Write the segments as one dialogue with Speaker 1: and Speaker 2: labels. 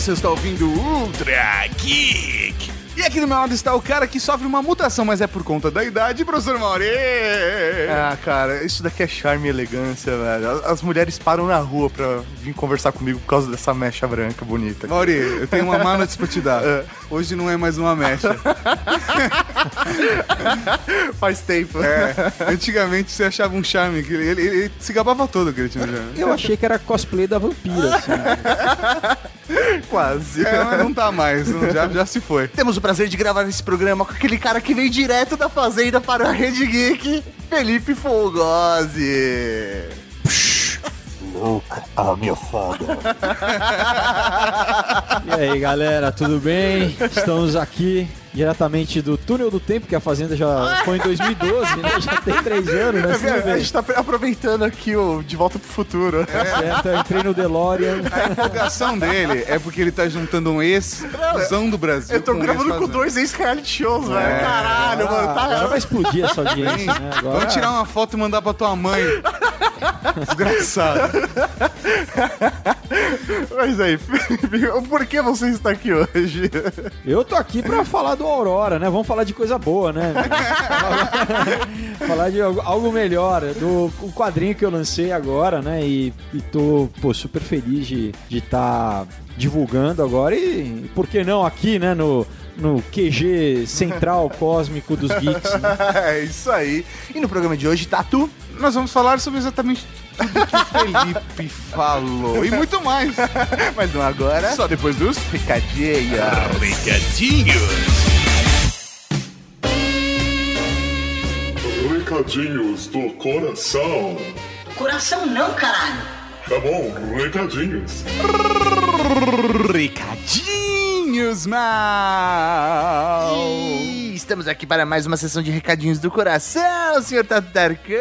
Speaker 1: você está ouvindo Ultra Geek. E aqui do meu lado está o cara que sofre uma mutação, mas é por conta da idade, professor Mauri.
Speaker 2: Ah, cara, isso daqui é charme e elegância, velho. As- mulheres param na rua pra vir conversar comigo por causa dessa mecha branca bonita.
Speaker 1: Mauri, eu tenho uma má notícia pra te dar. Hoje não é mais uma mecha.
Speaker 2: Faz tempo.
Speaker 1: É, antigamente você achava um charme, que ele, ele- ele se gabava todo que ele tinha um charme.
Speaker 3: Eu achei que era cosplay da vampira, assim.
Speaker 2: Quase.
Speaker 1: É, mas não tá mais, não- já, já se foi.
Speaker 2: Temos o prazer de gravar esse programa com aquele cara que veio direto da fazenda para a Rede Geek, Felipe Fogosi.
Speaker 4: Louca, a minha foda.
Speaker 3: E aí, galera, tudo bem? Estamos aqui diretamente do Túnel do Tempo, que a Fazenda já foi em 2012, né? Já tem três anos, né? Você
Speaker 2: a gente tá aproveitando aqui o De Volta pro Futuro.
Speaker 3: Certo, eu entrei no DeLorean.
Speaker 1: A empolgação dele é porque ele tá juntando um ex-zão do Brasil.
Speaker 2: Eu tô
Speaker 1: com
Speaker 2: gravando com dois ex-reality shows, velho. Caralho, mano.
Speaker 3: Ah, agora
Speaker 2: Tá...
Speaker 3: vai explodir essa audiência, né? Agora...
Speaker 1: Vamos tirar uma foto e mandar pra tua mãe. Desgraçado.
Speaker 2: Mas aí, por que você está aqui hoje?
Speaker 3: Eu tô aqui pra falar do Aurora, né? Vamos falar de coisa boa, né? falar de algo- melhor. Do o quadrinho que eu lancei agora, né? E, e tô, pô, super feliz de estar divulgando agora. E, por que não aqui, né? No, no QG central cósmico dos geeks. né?
Speaker 2: é isso aí. E no programa de hoje, Tatu.
Speaker 1: Nós vamos falar sobre exatamente tudo que o Felipe falou. E muito mais.
Speaker 2: Mas não agora.
Speaker 1: Só depois dos
Speaker 2: Recadinho.
Speaker 1: recadinhos.
Speaker 5: Recadinhos do coração.
Speaker 6: Coração não, caralho.
Speaker 5: Tá bom, recadinhos.
Speaker 1: Recadinhos, mal.
Speaker 2: Estamos aqui para mais uma sessão de recadinhos do coração, senhor Tatarcão.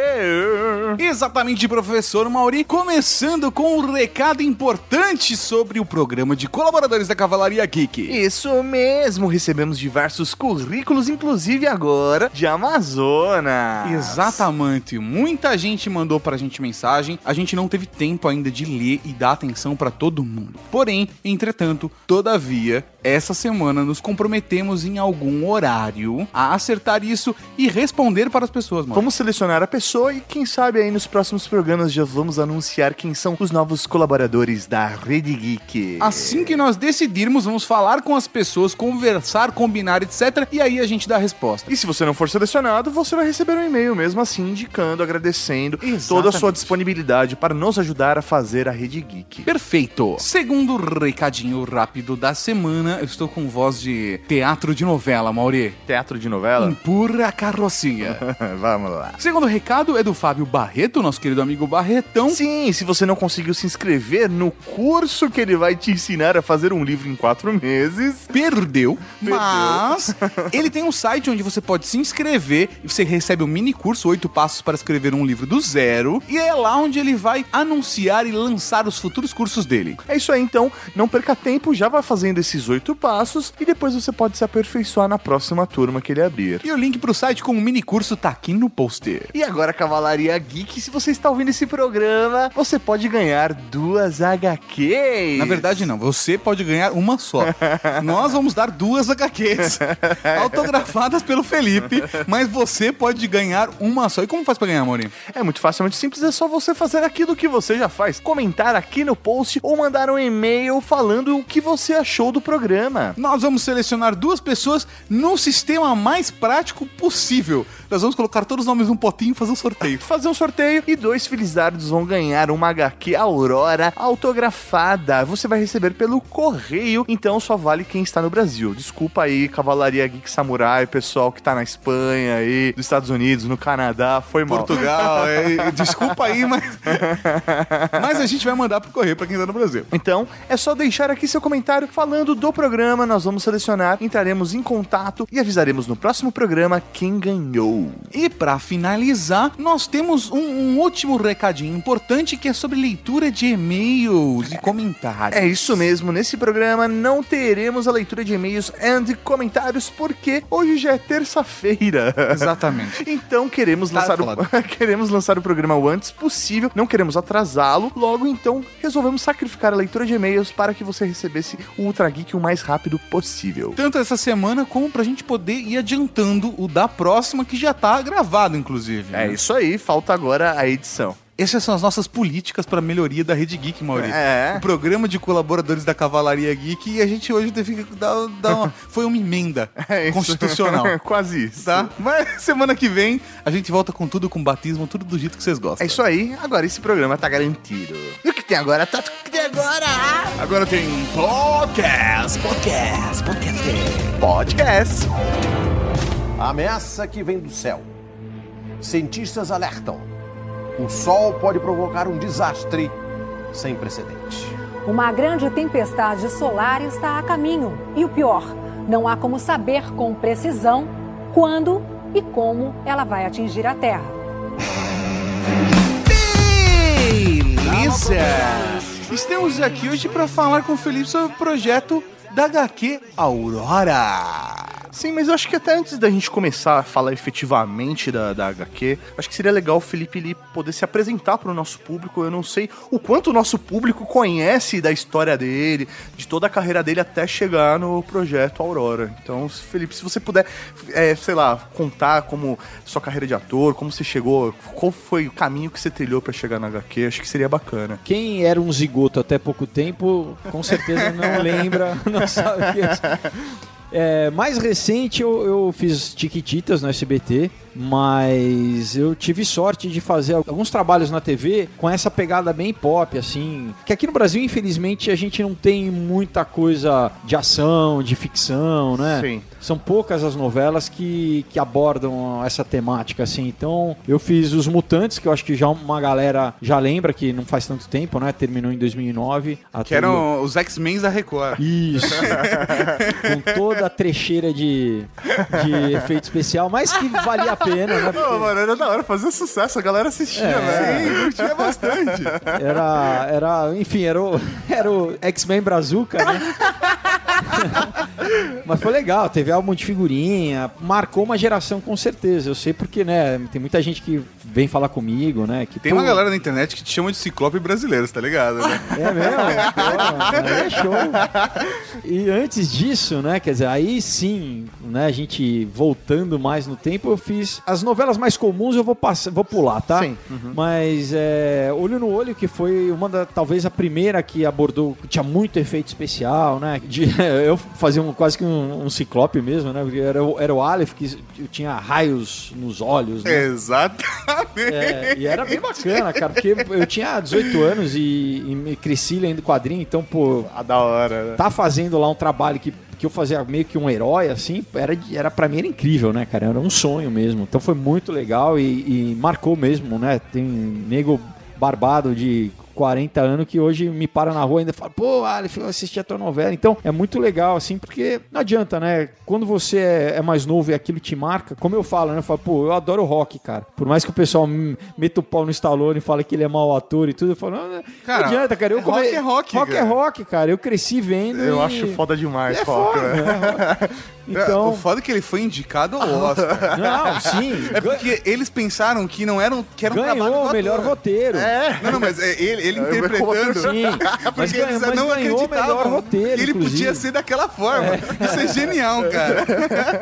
Speaker 1: Exatamente, professor Mauri. Começando com um recado importante sobre o programa de colaboradores da Cavalaria Geek.
Speaker 2: Isso mesmo, recebemos diversos currículos, inclusive agora de Amazonas.
Speaker 1: Exatamente. Muita gente mandou pra gente mensagem. A gente não teve tempo ainda de ler e dar atenção pra todo mundo. Porém, entretanto, todavia, essa semana nos comprometemos em algum horário a acertar isso e responder para as pessoas, mano.
Speaker 2: Vamos selecionar a pessoa e quem sabe aí nos próximos programas já vamos anunciar quem são os novos colaboradores da Rede Geek.
Speaker 1: Assim que nós decidirmos, vamos falar com as pessoas, conversar, combinar, etc. E aí a gente dá a resposta.
Speaker 2: E se você não for selecionado, você vai receber um e-mail mesmo assim, indicando, agradecendo toda a sua
Speaker 1: Exatamente.
Speaker 2: disponibilidade para nos ajudar a fazer a Rede Geek.
Speaker 1: Perfeito. Segundo recadinho rápido da semana, eu estou com voz de teatro de novela, Mauri.
Speaker 2: Teatro de novela?
Speaker 1: Empurra a carrocinha.
Speaker 2: Vamos lá.
Speaker 1: Segundo recado é do Fábio Barreto, nosso querido amigo Barretão.
Speaker 2: Sim, se você não conseguiu se inscrever no curso que ele vai te ensinar a fazer um livro em quatro meses,
Speaker 1: Perdeu, mas ele tem um site onde você pode se inscrever e você recebe um mini curso, oito passos para escrever um livro do zero, e é lá onde ele vai anunciar e lançar os futuros cursos dele.
Speaker 2: É isso aí, então. Não perca tempo, já vai fazendo esses oito passos e depois você pode se aperfeiçoar na próxima turma que ele abrir.
Speaker 1: E o link pro site com o mini curso tá aqui no poster.
Speaker 2: E agora, Cavalaria Geek, se você está ouvindo esse programa, você pode ganhar duas HQs.
Speaker 1: Na verdade, não. Você pode ganhar uma só. Nós vamos dar duas HQs autografadas pelo Felipe, mas você pode ganhar uma só. E como faz pra ganhar, Maurinho?
Speaker 2: É muito fácil, é muito simples, é só você fazer aquilo que você já faz. Comentar aqui no post ou mandar um e-mail falando o que você achou do programa.
Speaker 1: Nós vamos selecionar duas pessoas no sistema mais prático possível. Nós vamos colocar todos os nomes num potinho e fazer um sorteio.
Speaker 2: Fazer um sorteio e dois felizardos vão ganhar uma HQ Aurora autografada. Você vai receber pelo correio, então só vale quem está no Brasil. Desculpa aí, Cavalaria Geek Samurai, pessoal que tá na Espanha aí, dos Estados Unidos, no Canadá, foi mal.
Speaker 1: Portugal, é, desculpa aí, mas. Mas a gente vai mandar pro correio pra quem tá no Brasil.
Speaker 2: Então, é só deixar aqui seu comentário falando do programa nós vamos selecionar, entraremos em contato e avisaremos no próximo programa quem ganhou.
Speaker 1: E pra finalizar, nós temos um, um último recadinho importante que é sobre leitura de e-mails e comentários.
Speaker 2: É isso mesmo, nesse programa não teremos a leitura de e-mails e comentários porque hoje já é terça-feira.
Speaker 1: Exatamente.
Speaker 2: Então queremos
Speaker 1: Tá
Speaker 2: lançar, o, queremos lançar o programa o antes possível, não queremos atrasá-lo, logo então resolvemos sacrificar a leitura de e-mails para que você recebesse o Ultra Geek o mais rápido possível.
Speaker 1: Tanto essa semana como pra gente poder ir adiantando o da próxima, que já tá gravado, inclusive.
Speaker 2: É
Speaker 1: né?
Speaker 2: isso aí, falta agora a edição.
Speaker 1: Essas são as nossas políticas pra melhoria da Rede Geek, Maurício.
Speaker 2: É.
Speaker 1: O programa de colaboradores da Cavalaria Geek e a gente hoje teve que dar, dar uma... Foi uma emenda
Speaker 2: É
Speaker 1: constitucional.
Speaker 2: Quase isso.
Speaker 1: Tá? Mas semana que vem a gente volta com tudo, com batismo, tudo do jeito que vocês gostam.
Speaker 2: É isso aí, agora esse programa tá garantido. E o que tem agora? Tá o que tem agora?
Speaker 1: Agora tem podcast, podcast, podcast.
Speaker 2: Podcast.
Speaker 7: A ameaça que vem do céu. Cientistas alertam. O Sol pode provocar um desastre sem precedente.
Speaker 8: Uma grande tempestade solar está a caminho. E o pior, não há como saber com precisão quando e como ela vai atingir a Terra.
Speaker 1: Beleza! Estamos aqui hoje para falar com o Felipe sobre o projeto da HQ Aurora.
Speaker 2: Sim, mas eu acho que até antes da gente começar a falar efetivamente da, da HQ, acho que seria legal o Felipe ele poder se apresentar para o nosso público. Eu não sei o quanto o nosso público conhece da história dele, de toda a carreira dele até chegar no projeto Aurora. Então, Felipe, se você puder, é, sei lá, contar como sua carreira de ator, como você chegou, qual foi o caminho que você trilhou para chegar na HQ, acho que seria bacana.
Speaker 3: Quem era um zigoto até pouco tempo, com certeza não lembra, não é. É, mais recente eu, eu fiz Tiquititas no SBT, mas eu tive sorte de fazer alguns trabalhos na TV com essa pegada bem pop, assim. Que aqui no Brasil, infelizmente, a gente não tem muita coisa de ação, de ficção, né?
Speaker 2: Sim.
Speaker 3: São poucas as novelas que, que abordam essa temática, assim. Então, eu fiz Os Mutantes, que eu acho que já uma galera já lembra, que não faz tanto tempo, né? Terminou em 2009. A
Speaker 1: Que eram os X-Men da Record.
Speaker 3: isso. Com toda a trecheira de, de efeito especial, mas que valia a pena, né?
Speaker 2: Pô,
Speaker 3: Porque
Speaker 2: mano, era da hora fazer sucesso, a galera assistia,
Speaker 3: É.
Speaker 2: velho. Curtia bastante.
Speaker 3: era, era, enfim, era o, era o X-Men Brazuca, né? Mas foi legal, teve álbum de figurinha, marcou uma geração com certeza. Eu sei porque, né? Tem muita gente que vem falar comigo, né? Que,
Speaker 1: Tem
Speaker 3: pô,
Speaker 1: uma galera na internet que te chama de ciclope brasileiro, tá ligado? Né?
Speaker 3: É mesmo? Pô, é show. E antes disso, né, quer dizer, aí sim, né, a gente voltando mais no tempo, eu fiz as novelas mais comuns, eu vou passar, vou pular, tá?
Speaker 2: Sim.
Speaker 3: Mas é, Olho no Olho, que foi uma da, talvez a primeira que abordou, que tinha muito efeito especial, né? De, eu fazia um, quase que um, um ciclope mesmo, né? Porque era, o- era o Aleph que tinha raios nos olhos, né?
Speaker 1: Exatamente.
Speaker 3: É, e era bem bacana, cara, porque eu tinha 18 anos e, e cresci lendo quadrinho, então, pô,
Speaker 2: A da hora, né?
Speaker 3: tá fazendo lá um trabalho que, que eu fazia meio que um herói, assim, era, era pra mim era incrível, né, cara? Era um sonho mesmo. Então foi muito legal e, e marcou mesmo, né? Tem nego barbado de 40 anos que hoje me para na rua e ainda fala, pô, Aleph, eu assisti a tua novela. Então é muito legal, assim, porque não adianta, né? Quando você é, é mais novo e aquilo te marca, como eu falo, né? Eu falo, pô, eu adoro rock, cara. Por mais que o pessoal me meta o pau no Stallone e fale que ele é mau ator e tudo, eu falo, não, não
Speaker 1: Cara,
Speaker 3: adianta, cara. Eu
Speaker 1: rock
Speaker 3: come-
Speaker 1: é rock,
Speaker 3: Rock é
Speaker 1: cara.
Speaker 3: rock, cara. Eu cresci vendo.
Speaker 2: Eu
Speaker 3: e-
Speaker 2: acho foda demais,
Speaker 3: é
Speaker 2: rock,
Speaker 3: foda,
Speaker 2: né?
Speaker 1: O
Speaker 3: Então,
Speaker 1: foda é que ele foi indicado ao Oscar.
Speaker 3: não, sim.
Speaker 1: É porque eles pensaram que não era um, que era um
Speaker 3: ganhou o melhor roteiro.
Speaker 1: Não, não, mas é ele, ele
Speaker 2: É,
Speaker 1: interpretando.
Speaker 3: Sim, mas,
Speaker 1: Porque
Speaker 3: mas
Speaker 1: não
Speaker 3: ganhou o melhor
Speaker 1: acreditavam
Speaker 3: roteiro,
Speaker 1: que ele
Speaker 3: inclusive.
Speaker 1: podia ser daquela forma. Isso é genial, cara.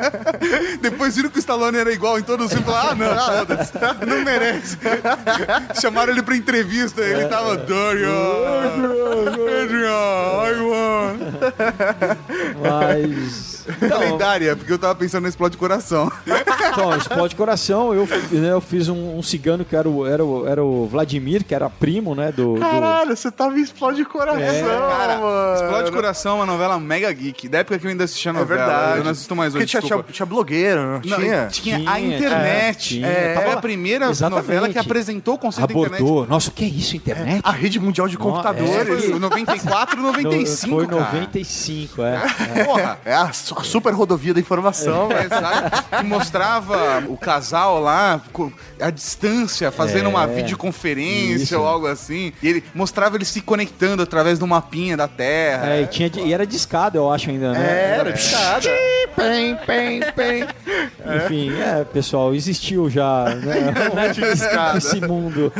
Speaker 1: Depois viram que o Stallone era igual em todos os filmes. Falaram, ah, não, ah, foda-se. não merece. Chamaram ele pra entrevista. Ele tava, Dorian, Adrian, I won.
Speaker 3: Mas.
Speaker 1: Lendária, porque eu tava pensando no Explode Coração.
Speaker 3: Então, explode coração. Eu, né, eu fiz um, um cigano que era o, era, o, era o Vladimir, que era primo, né? Do, do-
Speaker 2: Caralho, você tava em Explode Coração,
Speaker 3: É,
Speaker 1: Cara,
Speaker 2: mano.
Speaker 1: Explode Coração é uma novela mega geek. Da época que eu ainda assistia a
Speaker 2: É
Speaker 1: novela.
Speaker 2: verdade.
Speaker 1: Eu não assisto mais hoje,
Speaker 2: Porque tinha, tinha, tinha blogueiro, não
Speaker 1: Não,
Speaker 2: tinha?
Speaker 1: tinha a
Speaker 3: Tinha,
Speaker 1: internet.
Speaker 3: é, tinha.
Speaker 1: Foi a primeira
Speaker 3: Exatamente.
Speaker 1: novela que apresentou o conceito da internet.
Speaker 3: abordou. Nossa, o que é isso, internet?
Speaker 2: A rede mundial de computadores.
Speaker 1: Foi 94, 95,
Speaker 3: Foi
Speaker 1: cara.
Speaker 3: 95, é.
Speaker 1: Porra.
Speaker 2: É a su- super rodovia da informação,
Speaker 1: É,
Speaker 2: velho.
Speaker 1: exato. Que mostrava o casal lá, a distância, fazendo
Speaker 3: É.
Speaker 1: uma videoconferência
Speaker 3: Isso.
Speaker 1: ou algo assim. E ele mostrava eles se conectando através do mapinha da Terra.
Speaker 3: É, e, tinha, de- e era discada, eu acho, ainda, né?
Speaker 2: É, Era.
Speaker 3: Pem, pem, pem. Enfim, é, pessoal, existiu já né, esse mundo.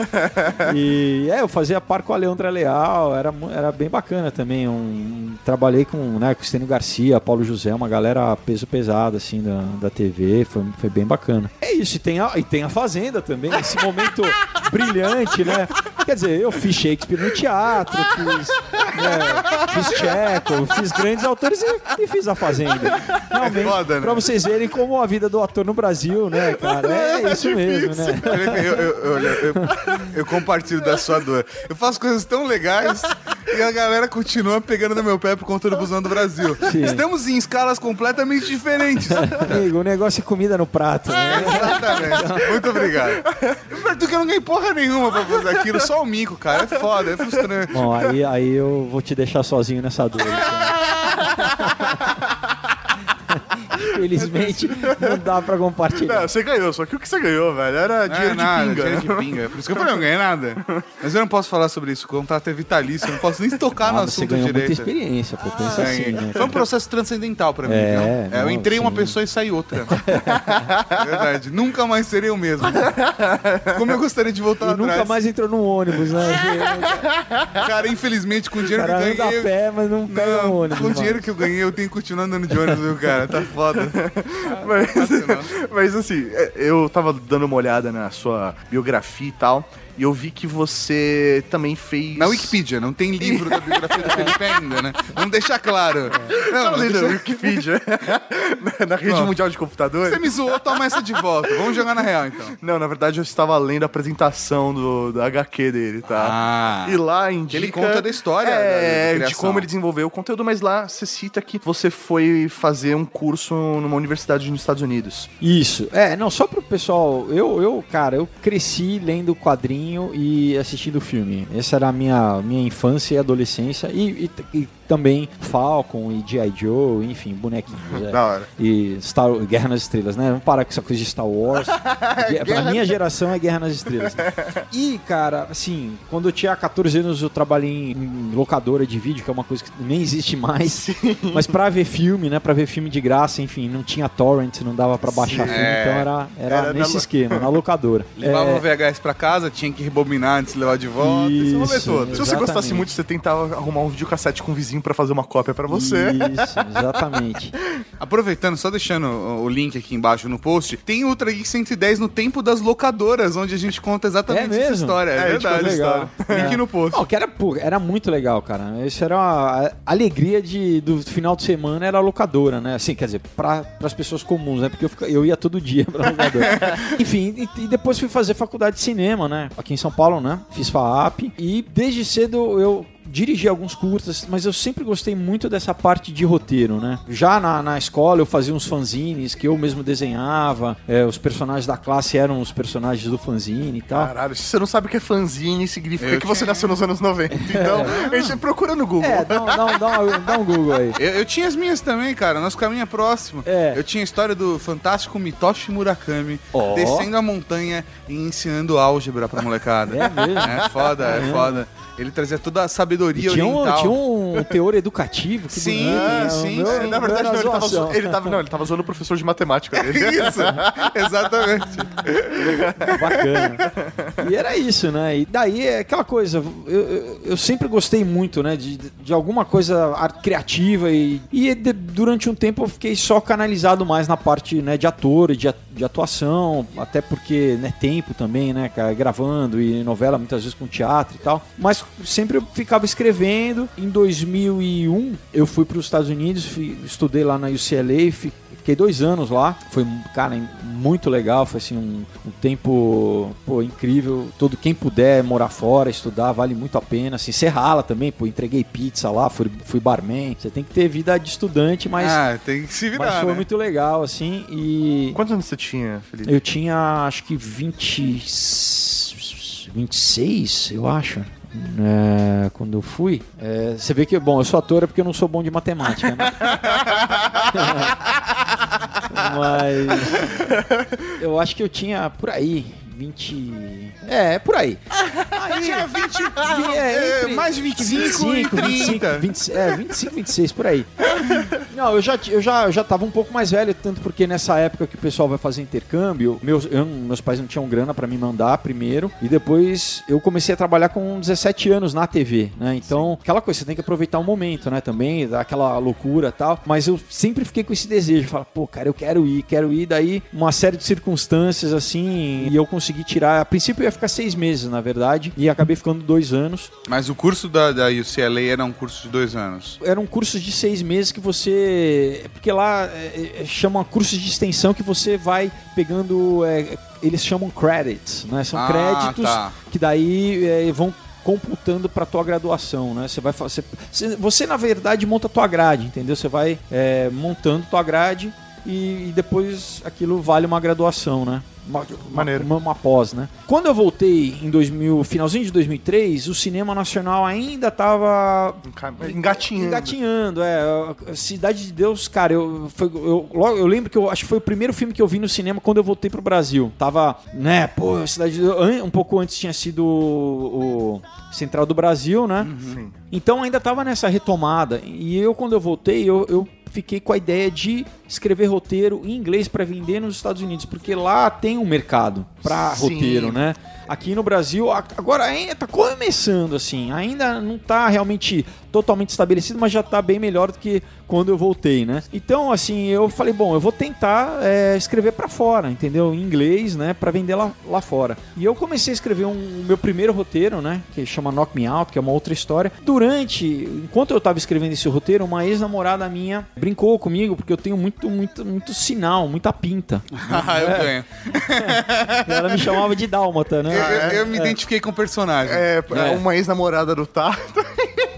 Speaker 3: E é, eu fazia par com a Leandra Leal, era, era bem bacana também. Um, trabalhei com, né, com o Estênio Garcia, Paulo José, uma galera peso pesado assim da, da TV, foi, foi bem bacana. É isso, e tem, a, e tem a Fazenda também, esse momento brilhante, né? Quer dizer, eu fiz Shakespeare no teatro, fiz, né, fiz Chekhov, fiz grandes autores e, e fiz a Fazenda. Realmente,
Speaker 1: foda, né?
Speaker 3: pra vocês verem como a vida do ator no Brasil, né, cara? É isso mesmo, né?
Speaker 1: Eu, eu, eu, eu- eu- eu compartilho da sua dor. Eu faço coisas tão legais e a galera continua pegando no meu pé por conta do busão do Brasil.
Speaker 3: Sim.
Speaker 1: Estamos em escalas completamente diferentes.
Speaker 3: Amigo, o negócio é comida no prato, né?
Speaker 1: Exatamente. Muito obrigado. Tu que eu não ganhei porra nenhuma pra fazer aquilo, só o mico, cara. É foda, é frustrante.
Speaker 3: Bom, aí, aí eu vou te deixar sozinho nessa dor. Infelizmente, não dá pra compartilhar.
Speaker 2: Não, você ganhou, só que o que você ganhou, velho, era
Speaker 1: Não
Speaker 2: dinheiro
Speaker 1: é nada,
Speaker 2: de pinga.
Speaker 1: dinheiro de pinga. Por isso que eu falei, eu não ganhei nada. Mas eu não posso falar sobre isso. O contrato é vitalício, eu não posso nem tocar no
Speaker 3: Ah, você
Speaker 1: assunto
Speaker 3: ganhou muita
Speaker 1: direito.
Speaker 3: experiência, pô. Pensa
Speaker 1: É,
Speaker 3: assim, né?
Speaker 1: Foi um processo transcendental pra mim.
Speaker 3: É,
Speaker 1: não? É, eu
Speaker 3: não,
Speaker 1: entrei uma
Speaker 3: sim.
Speaker 1: pessoa e saí outra. É Verdade. Nunca mais serei o mesmo. Como eu gostaria de voltar
Speaker 3: E
Speaker 1: atrás.
Speaker 3: nunca mais entrou num ônibus, né?
Speaker 1: Cara, infelizmente, com o
Speaker 3: O
Speaker 1: dinheiro que
Speaker 3: cara
Speaker 1: eu
Speaker 3: anda a
Speaker 1: ganhei.
Speaker 3: pé, mas não pega
Speaker 1: Não,
Speaker 3: um ônibus.
Speaker 1: com o
Speaker 3: mais.
Speaker 1: dinheiro que eu ganhei, eu tenho que continuar andando de ônibus, viu, cara? Tá foda.
Speaker 2: Mas, mas assim, é, eu tava dando uma olhada na sua biografia e tal, e eu vi que você também fez.
Speaker 1: Na Wikipedia, não tem livro da biografia do Felipe ainda, né? Vamos deixar claro. Não,
Speaker 2: Tá
Speaker 1: não
Speaker 2: lendo
Speaker 1: deixa-
Speaker 2: na Wikipedia? na, na rede mundial de computadores?
Speaker 1: Você me zoou, toma essa de volta. Vamos jogar na real, então.
Speaker 2: Não, na verdade eu estava lendo a apresentação do, da HQ dele, tá?
Speaker 1: Ah.
Speaker 2: E lá indica...
Speaker 1: Ele conta da história
Speaker 2: É,
Speaker 1: da- da
Speaker 2: de
Speaker 1: criação.
Speaker 2: como ele desenvolveu o conteúdo, mas lá você cita que você foi fazer um curso numa universidade nos Estados Unidos.
Speaker 3: Isso. É, não, só pro pessoal. Eu, eu, cara, eu cresci lendo e assistindo filme. Essa era a minha, minha infância e adolescência. E, e- e também Falcon e G.I. Joe, enfim, bonequinhos. é.
Speaker 2: Da hora.
Speaker 3: E Star Guerra nas Estrelas, né? Vamos parar com essa coisa de Star Wars. Pra minha geração é Guerra nas Estrelas. E, cara, assim, quando eu tinha 14 anos eu trabalhei em locadora de vídeo, que é uma coisa que nem existe mais. Mas pra ver filme, né? Pra ver filme de graça, enfim, não tinha torrent, não dava pra baixar filme,
Speaker 1: É.
Speaker 3: então era, era,
Speaker 2: Era na
Speaker 3: nesse
Speaker 2: lo-
Speaker 3: esquema, na locadora.
Speaker 1: Levava
Speaker 3: É,
Speaker 1: o VHS pra casa, tinha que rebobinar antes de levar de volta. Esse rolê
Speaker 3: Isso,
Speaker 1: todo.
Speaker 2: Se você gostasse muito, você tentava arrumar um videocassete com o vizinho pra fazer uma cópia pra você.
Speaker 3: Isso, exatamente.
Speaker 1: Aproveitando, só deixando o link aqui embaixo no post, tem Ultra Geek 110 no tempo das locadoras, onde a gente conta exatamente
Speaker 3: É
Speaker 1: essa história. É,
Speaker 2: É, a gente
Speaker 1: verdade.
Speaker 3: Legal.
Speaker 1: Link no post.
Speaker 3: Não, que era, pô, era muito legal, cara. Isso era uma a alegria de, do final de semana, era a locadora, né? Assim, quer dizer, para as pessoas comuns, né? Porque eu, eu ia todo dia pra locadora. Enfim, e, e depois fui fazer faculdade de cinema, né? Aqui em São Paulo, né? Fiz FAAP. E desde cedo eu dirigi alguns curtas, mas eu sempre gostei muito dessa parte de roteiro, né? Já na, na escola eu fazia uns fanzines que eu mesmo desenhava, é, os personagens da classe eram os personagens do fanzine e tal.
Speaker 2: Caralho, se você não sabe o que é fanzine, significa
Speaker 1: Eu
Speaker 2: que você nasceu nos anos 90. Então, a gente procura no Google.
Speaker 3: É, dá, um- dá, dá, um- dá um Google aí.
Speaker 1: Eu, eu tinha as minhas também, cara. Nosso caminho é próximo.
Speaker 3: É.
Speaker 1: Eu tinha a história do fantástico Mitoshi Murakami
Speaker 3: Ó.
Speaker 1: descendo a montanha e ensinando álgebra pra molecada.
Speaker 3: É mesmo?
Speaker 1: É foda, é
Speaker 3: Caramba.
Speaker 1: foda. Ele trazia toda a sabedoria
Speaker 3: tinha, um,
Speaker 1: oriental.
Speaker 3: tinha um teor educativo. Que
Speaker 1: Sim,
Speaker 3: bonito, né?
Speaker 1: sim, sim.
Speaker 2: na verdade, não, ele tava, zo- ele tava, não, ele tava zoando o professor de matemática dele.
Speaker 1: Isso, exatamente.
Speaker 3: Bacana. E era isso, né? E daí é aquela coisa, eu, eu, eu sempre gostei muito, né? De, de alguma coisa criativa e, e de- durante um tempo eu fiquei só canalizado mais na parte né, de ator e de, de atuação, até porque, né, tempo também, né, cara, gravando e novela muitas vezes com teatro e tal. Mas sempre eu ficava escrevendo. Em 2001, eu fui para os Estados Unidos, fui- estudei lá na UCLA, fi- fiquei dois anos lá. Foi, cara, muito legal. Foi assim um, um tempo pô, incrível. Todo quem puder morar fora, estudar, vale muito a pena. Assim, você rala também, pô, entreguei pizza lá, fui, fui barman. Você tem que ter vida de estudante, mas,
Speaker 1: ah, tem que se
Speaker 3: mas
Speaker 1: virar,
Speaker 3: foi
Speaker 1: né?
Speaker 3: muito legal, assim. E
Speaker 2: Quantos anos você tinha, Felipe?
Speaker 3: eu tinha acho que 20, 26, eu acho. É, quando eu fui, É, você vê que, bom, eu sou ator é porque eu não sou bom de matemática, né? Mas eu acho que eu tinha por aí 20. É, por aí. Aí,
Speaker 1: Tinha 20,
Speaker 3: é, entre
Speaker 1: mais de 25 e 30.
Speaker 3: 25, 20, é, 25, 26, por aí. Não, eu já, eu, já, eu já tava um pouco mais velho, tanto porque nessa época que o pessoal vai fazer intercâmbio, meus, eu- meus pais não tinham grana pra me mandar primeiro, e depois eu comecei a trabalhar com 17 anos na TV, né? Então, aquela coisa, você tem que aproveitar o momento, né? Também, dá aquela loucura e tal. Mas eu sempre fiquei com esse desejo, falar, pô, cara, eu quero ir, quero ir. Daí, uma série de circunstâncias, assim, e eu consegui tirar. A princípio ia ficar seis meses, na verdade, e acabei ficando dois anos.
Speaker 1: Mas o curso da, da UCLA era um curso de dois anos.
Speaker 3: Eram cursos de seis meses que você. Porque lá é, é, chama cursos de extensão que você vai pegando. é, eles chamam credits, né? São
Speaker 1: Ah,
Speaker 3: créditos
Speaker 1: tá.
Speaker 3: que daí é, vão computando para tua graduação, né? Você vai fazer, você, você, na verdade monta tua grade, entendeu? Você vai é, montando tua grade e, e depois aquilo vale uma graduação, né? Uma,
Speaker 2: Maneiro.
Speaker 3: Uma, uma pós, né? Quando eu voltei em 2000, finalzinho de 2003, o cinema nacional ainda tava
Speaker 2: Engatinhando.
Speaker 3: Engatinhando, é. Cidade de Deus, cara, eu, foi, eu, logo- eu lembro que eu acho que foi o primeiro filme que eu vi no cinema quando eu voltei pro Brasil. Tava, né, pô, Cidade de Deus. Um pouco antes tinha sido o, o Central do Brasil, né?
Speaker 2: Sim.
Speaker 3: Então ainda tava nessa retomada. E eu, quando eu voltei, eu, eu fiquei com a ideia de escrever roteiro em inglês para vender nos Estados Unidos, porque lá tem um mercado para roteiro, né? Aqui no Brasil, agora ainda tá começando assim, ainda não tá realmente totalmente estabelecido, mas já tá bem melhor do que quando eu voltei, né? Então, assim, eu falei, bom, eu vou tentar é, escrever para fora, entendeu? Em inglês, né, para vender lá, lá fora. E eu comecei a escrever um, o meu primeiro roteiro, né, que chama Knock Me Out, que é uma outra história. Durante, enquanto eu tava escrevendo esse roteiro, uma ex-namorada minha brincou comigo porque eu tenho muito, muito, muito sinal, muita pinta.
Speaker 1: Ah, eu ganho.
Speaker 3: E ela me chamava de dálmata, né?
Speaker 1: Eu, eu- eu me identifiquei com o personagem.
Speaker 2: É,
Speaker 3: É.
Speaker 2: uma ex-namorada do Tato.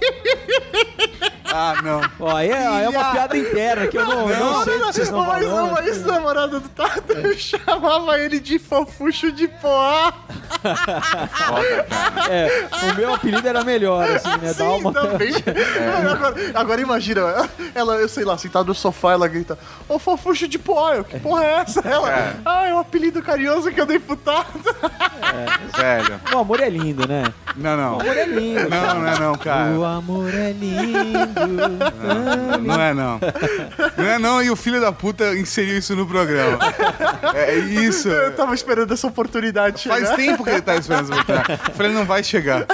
Speaker 1: Ah, não.
Speaker 3: Ó, aí é, aí é uma piada interna que eu não, eu não, sei do que vocês estão
Speaker 2: Uma ex-
Speaker 3: falando.
Speaker 2: uma ex-namorada do Tato chamava ele de fofucho de poá.
Speaker 3: É, o meu apelido era melhor, assim, né?
Speaker 2: Sim,
Speaker 3: Dálmata.
Speaker 2: também. Agora, agora imagina, ela, eu sei lá, sentada no sofá, ela grita, ô fofucho de poá, eu, que porra é essa? Ela,
Speaker 1: É.
Speaker 2: ah, é o apelido carinhoso que eu dei pro Tato.
Speaker 1: Velho.
Speaker 3: O amor é lindo, né?
Speaker 1: Não, não.
Speaker 3: O amor é lindo.
Speaker 1: Não, não é não, cara.
Speaker 3: O amor é lindo.
Speaker 1: Não é não. Não é não, e o filho da puta inseriu isso no programa. É isso.
Speaker 2: Eu tava esperando essa oportunidade chegar.
Speaker 1: Faz tempo que ele tá esperando essa oportunidade. Eu falei, não vai chegar.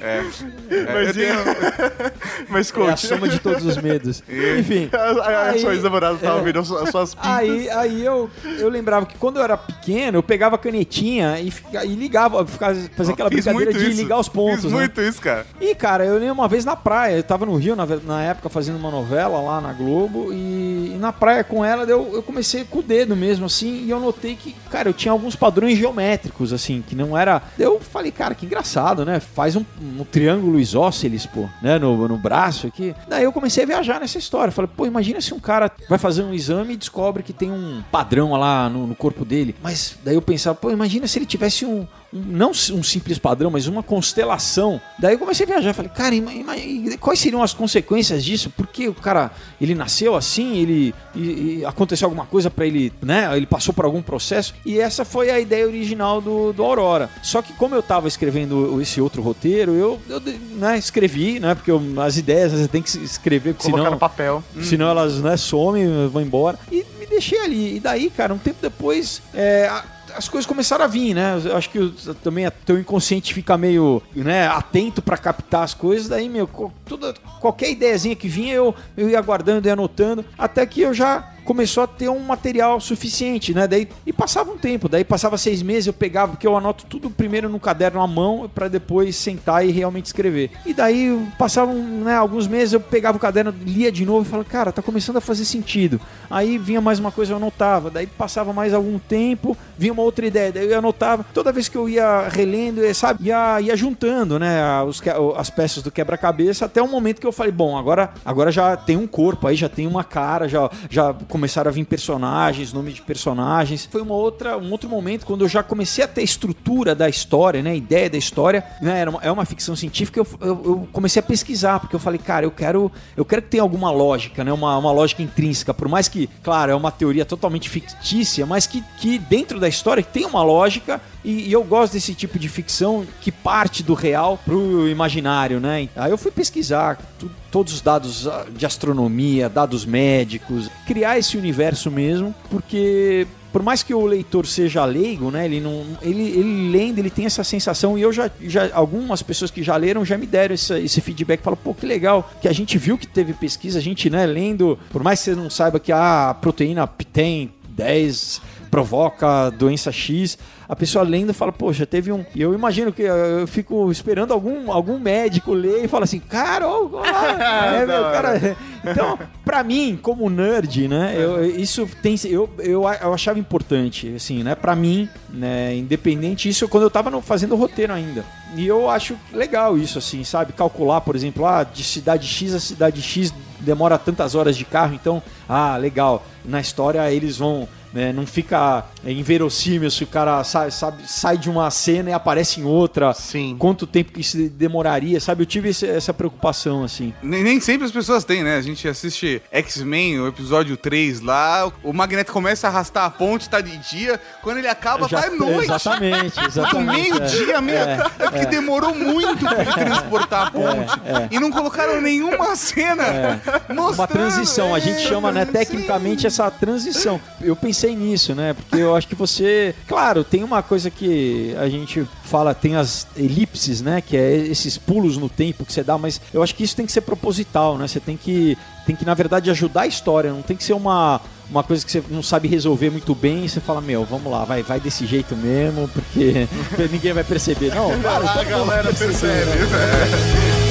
Speaker 1: É. É,
Speaker 2: Mas
Speaker 1: eu tenho...
Speaker 2: Mas
Speaker 3: É a soma de todos os medos. Enfim.
Speaker 2: A, a, a
Speaker 3: Aí-
Speaker 2: sua ex-namorada tava
Speaker 3: é.
Speaker 2: vendo as, as suas pintas.
Speaker 3: Aí, aí eu, eu lembrava que quando eu era pequeno, eu pegava a canetinha e, fica- e ligava, ficava, fazia aquela brincadeira de
Speaker 1: isso.
Speaker 3: ligar os pontos.
Speaker 1: Fiz
Speaker 3: né?
Speaker 1: muito isso, cara.
Speaker 3: E, cara, eu lembro uma vez na praia, eu tava no Rio na, na época fazendo uma novela lá na Globo, e, e na praia com ela eu, eu comecei com o dedo mesmo, assim, e eu notei que, cara, eu tinha alguns padrões geométricos, assim, que não era. Eu falei, cara, que engraçado, né? Faz um, um triângulo isósceles, pô, né, no, no braço aqui. Daí eu comecei a viajar nessa história. Falei, pô, imagina se um cara vai fazer um exame e descobre que tem um padrão lá no, no corpo dele. Mas daí eu pensava, pô, imagina se ele tivesse um, um- não um simples padrão, mas uma constelação. Daí eu comecei a viajar, falei, cara, e quais seriam as consequências disso? Porque o cara, ele nasceu assim, ele e- e aconteceu alguma coisa pra ele, né? Ele passou por algum processo. E essa foi a ideia original do, do Aurora. Só que como eu tava escrevendo esse outro roteiro, eu, eu né, escrevi, né? Porque eu- as ideias você tem que escrever, porque
Speaker 2: Colocar
Speaker 3: senão
Speaker 2: no papel.
Speaker 3: Senão elas né, somem, vão embora. E me deixei ali. E daí, cara, um tempo depois, é, a- as coisas começaram a vir, né? Eu acho que o- também o teu inconsciente fica meio né, atento pra captar as coisas. Daí, meu, toda, qualquer ideiazinha que vinha, eu, eu ia guardando e anotando. Até que eu já começou a ter um material suficiente, né? Daí, e passava um tempo, daí passava seis meses, eu pegava, porque eu anoto tudo primeiro no caderno à mão para depois sentar e realmente escrever. E daí passavam né, alguns meses, eu pegava o caderno, lia de novo e falava, cara, tá começando a fazer sentido. Aí vinha mais uma coisa, eu anotava, daí passava mais algum tempo, vinha uma outra ideia, daí eu anotava. Toda vez que eu ia relendo, eh, sabe, ia, ia juntando, né, os, as peças do quebra-cabeça até o momento que eu falei, bom, agora, agora já tem um corpo, aí já tem uma cara, já, já começaram a vir personagens, nome de personagens. Foi uma outra, um outro momento quando eu já comecei a ter a estrutura da história, né, a ideia da história, né, era uma, é uma ficção científica, eu, eu, eu comecei a pesquisar, porque eu falei, cara, eu quero, eu quero que tenha alguma lógica, né, uma, uma lógica intrínseca, por mais que, claro, é uma teoria totalmente fictícia, mas que, que dentro da história tem uma lógica e, e eu gosto desse tipo de ficção que parte do real pro imaginário, né? Aí eu fui pesquisar tu- todos os dados ah, de astronomia, dados médicos, criar esse universo mesmo, porque por mais que o leitor seja leigo, né, ele não, ele, ele lendo, ele tem essa sensação e eu já, já algumas pessoas que já leram já me deram esse, esse feedback, falam, pô, que legal, que a gente viu que teve pesquisa, a gente, né, lendo, por mais que você não saiba que a proteína tem 10 provoca doença X, a pessoa lendo fala, poxa, teve um. Eu imagino que eu fico esperando algum, algum médico ler e fala assim, cara, lá. É, meu, cara. Então, pra mim, como nerd, né, eu, isso tem. Eu, eu, eu achava importante, assim, né, pra mim, né, independente isso, quando eu tava no- fazendo o roteiro ainda. E eu acho legal isso, assim, sabe? Calcular, por exemplo, ah, de cidade X a cidade X demora tantas horas de carro, então, ah, legal. Na história eles vão. Né, não fica é, inverossímil se o cara sai, sabe, sai de uma cena e aparece em outra.
Speaker 2: Sim.
Speaker 3: Quanto tempo que isso demoraria, sabe? Eu tive esse- essa preocupação, assim.
Speaker 1: Nem, nem sempre as pessoas têm, né? A gente assiste X-Men, o episódio 3 lá, o Magneto começa a arrastar a ponte, tá de dia, quando ele acaba,
Speaker 3: Já-
Speaker 1: tá à noite.
Speaker 3: Exatamente, exatamente.
Speaker 1: meio-dia, meio. É, porque demorou muito pra ele transportar a ponte. E não colocaram nenhuma cena mostrando.
Speaker 3: uma transição. A gente
Speaker 1: é,
Speaker 3: chama, né,
Speaker 1: sim.
Speaker 3: tecnicamente, essa transição. Eu pensei nisso, né? Porque eu acho que você. Claro, tem uma coisa que a gente fala, tem as elipses, né? Que é esses pulos no tempo que você dá, mas eu acho que isso tem que ser proposital, né? Você tem que, tem que na verdade, ajudar a história, não tem que ser uma. Uma coisa que você não sabe resolver muito bem e você fala, meu, vamos lá, vai, vai desse jeito mesmo, porque ninguém vai perceber. Não, claro,
Speaker 2: A galera percebe.
Speaker 3: né?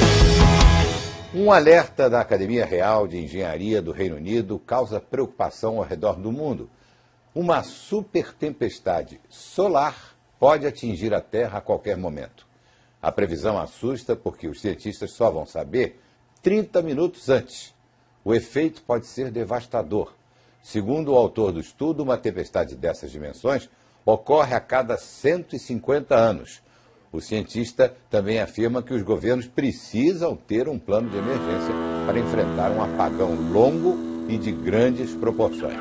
Speaker 9: Um alerta da Academia Real de Engenharia do Reino Unido causa preocupação ao redor do mundo. Uma super tempestade solar pode atingir a Terra a qualquer momento. A previsão assusta porque os cientistas só vão saber 30 minutos antes. O efeito pode ser devastador. Segundo o autor do estudo, uma tempestade dessas dimensões ocorre a cada 150 anos. O cientista também afirma que os governos precisam ter um plano de emergência para enfrentar um apagão longo e de grandes proporções.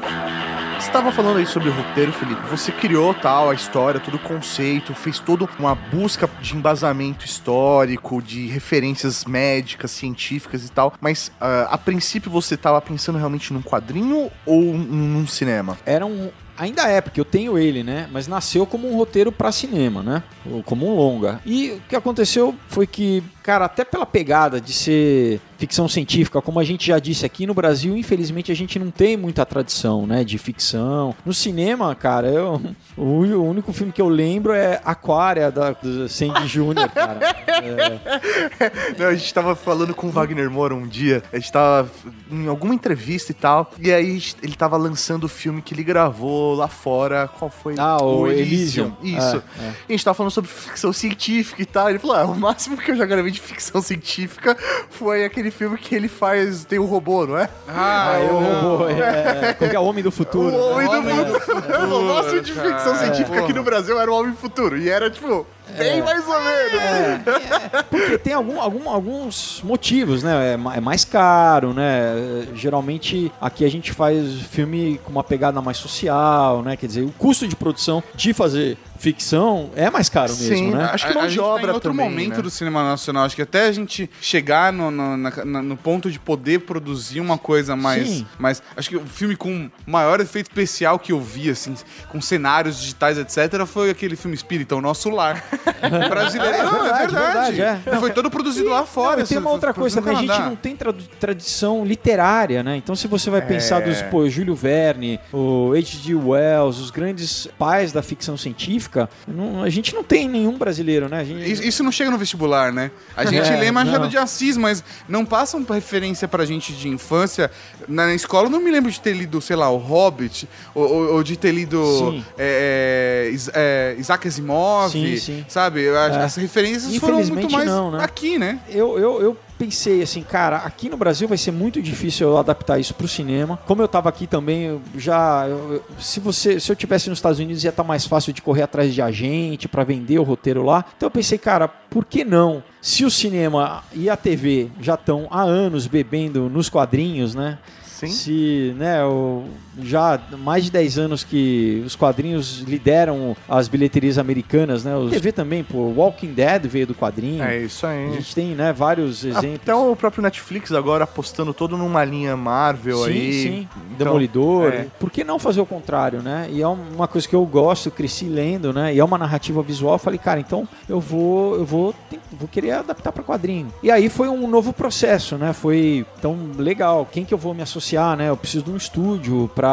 Speaker 2: Estava falando aí sobre o roteiro, Felipe. Você criou tal a história, todo o conceito, fez toda uma busca de embasamento histórico, de referências médicas, científicas e tal. Mas ah, a princípio você estava pensando realmente num quadrinho ou num cinema?
Speaker 3: era um. Ainda é, porque eu tenho ele, né? Mas nasceu como um roteiro pra cinema, né? Como um longa. E o que aconteceu foi que, cara, até pela pegada de ser ficção científica, como a gente já disse aqui no Brasil, infelizmente a gente não tem muita tradição, né? De ficção. No cinema, cara, eu, o o único filme que eu lembro é Aquária, da, do Sandy Júnior, cara.
Speaker 2: Não, a gente tava falando com o Wagner Moura um dia, a gente tava em alguma entrevista e tal, e aí ele tava lançando o filme que ele gravou lá fora, qual foi?
Speaker 3: Ah, o Elysium.
Speaker 2: Isso.
Speaker 3: É, é.
Speaker 2: E a gente tava falando sobre ficção científica e tal, ele falou, ah, o máximo que eu já gravei de ficção científica foi aquele filme que ele faz, tem o robô, não é?
Speaker 1: Ah,
Speaker 3: Ah, eu
Speaker 1: eu
Speaker 3: robô. É, que é o Homem do Futuro?
Speaker 2: O Homem do
Speaker 1: Homem do
Speaker 2: Futuro. O máximo de ficção
Speaker 1: cara.
Speaker 2: científica aqui no Brasil era o Homem do Futuro, e era, tipo, bem mais ou menos.
Speaker 3: Porque tem algum, algum- alguns motivos, né? É, é mais caro, né? Geralmente aqui a gente faz filme com uma pegada mais social, né? Quer dizer, o custo de produção de fazer ficção é mais caro mesmo,
Speaker 2: Sim,
Speaker 3: né?
Speaker 2: acho que
Speaker 1: A-
Speaker 2: mão
Speaker 1: a
Speaker 2: de
Speaker 1: gente tá
Speaker 2: obra
Speaker 1: em outro
Speaker 2: também,
Speaker 1: momento
Speaker 2: né?
Speaker 1: do cinema nacional. Acho que até a gente chegar no, no, na- na- no ponto de poder produzir uma coisa mais,
Speaker 3: Sim.
Speaker 1: mais. Acho que o filme com maior efeito especial que eu vi, assim, com cenários digitais, etc., foi aquele filme Espírita, O Nosso Lar. Brasileiro.
Speaker 3: É,
Speaker 1: não, é
Speaker 3: verdade,
Speaker 1: verdade.
Speaker 3: verdade, é.
Speaker 1: E Foi todo produzido lá fora.
Speaker 3: Não, e tem uma outra coisa também, a gente não tem tradu- tradição literária, né? Então se você vai pensar
Speaker 2: É.
Speaker 3: dos, pô, Júlio Verne, o H.G. Wells, os grandes pais da ficção científica, não- a gente não tem nenhum brasileiro, né? Gente-
Speaker 1: Isso, não chega no vestibular, né? A gente
Speaker 3: É,
Speaker 1: lê Machado
Speaker 3: não.
Speaker 1: de Assis, mas não passam referência pra gente de infância. Na escola eu não me lembro de ter lido, sei lá, o Hobbit, ou, ou- ou de ter lido é, é, é, Isaac Asimov,
Speaker 3: Sim, sim.
Speaker 1: Sabe?
Speaker 3: É.
Speaker 1: As referências foram muito mais
Speaker 3: não, né?
Speaker 1: aqui, né?
Speaker 3: Eu, eu, eu pensei assim, cara, aqui no Brasil vai ser muito difícil eu adaptar isso pro cinema. Como eu tava aqui também, eu já. eu- se você. Se eu tivesse nos Estados Unidos, ia estar mais fácil de correr atrás de agente pra vender o roteiro lá. Então eu pensei, cara, por que não? Se o cinema e a TV já estão há anos bebendo nos quadrinhos, né?
Speaker 2: Sim.
Speaker 3: Se, né, o, já há mais de 10 anos que os quadrinhos lideram as bilheterias americanas, né? O TV também, pô, Walking Dead veio do quadrinho.
Speaker 2: É isso
Speaker 3: A
Speaker 2: aí.
Speaker 3: gente tem, né, vários exemplos.
Speaker 2: Até o próprio Netflix agora apostando todo numa linha Marvel
Speaker 3: sim,
Speaker 2: aí.
Speaker 3: sim.
Speaker 2: Então,
Speaker 3: Demolidor.
Speaker 2: é.
Speaker 3: Por que não fazer o contrário, né? E é uma coisa que eu gosto, cresci lendo, né? E é uma narrativa visual. Eu falei, cara, então eu vou, eu vou, vou querer adaptar para quadrinho. E aí foi um novo processo, né? Foi então legal. Quem que eu vou me associar, né? Eu preciso de um estúdio para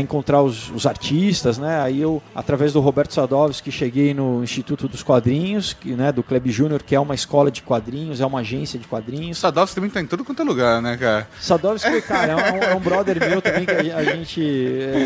Speaker 3: encontrar os, os artistas, né? Aí eu, através do Roberto Sadovski, cheguei no Instituto dos Quadrinhos, que, né? Do Kleb Júnior, que é uma escola de quadrinhos, é uma agência de quadrinhos.
Speaker 1: Sadovski também tá em todo quanto é lugar, né, cara?
Speaker 3: Sadovski, cara, é um, é um brother meu também que a, a gente.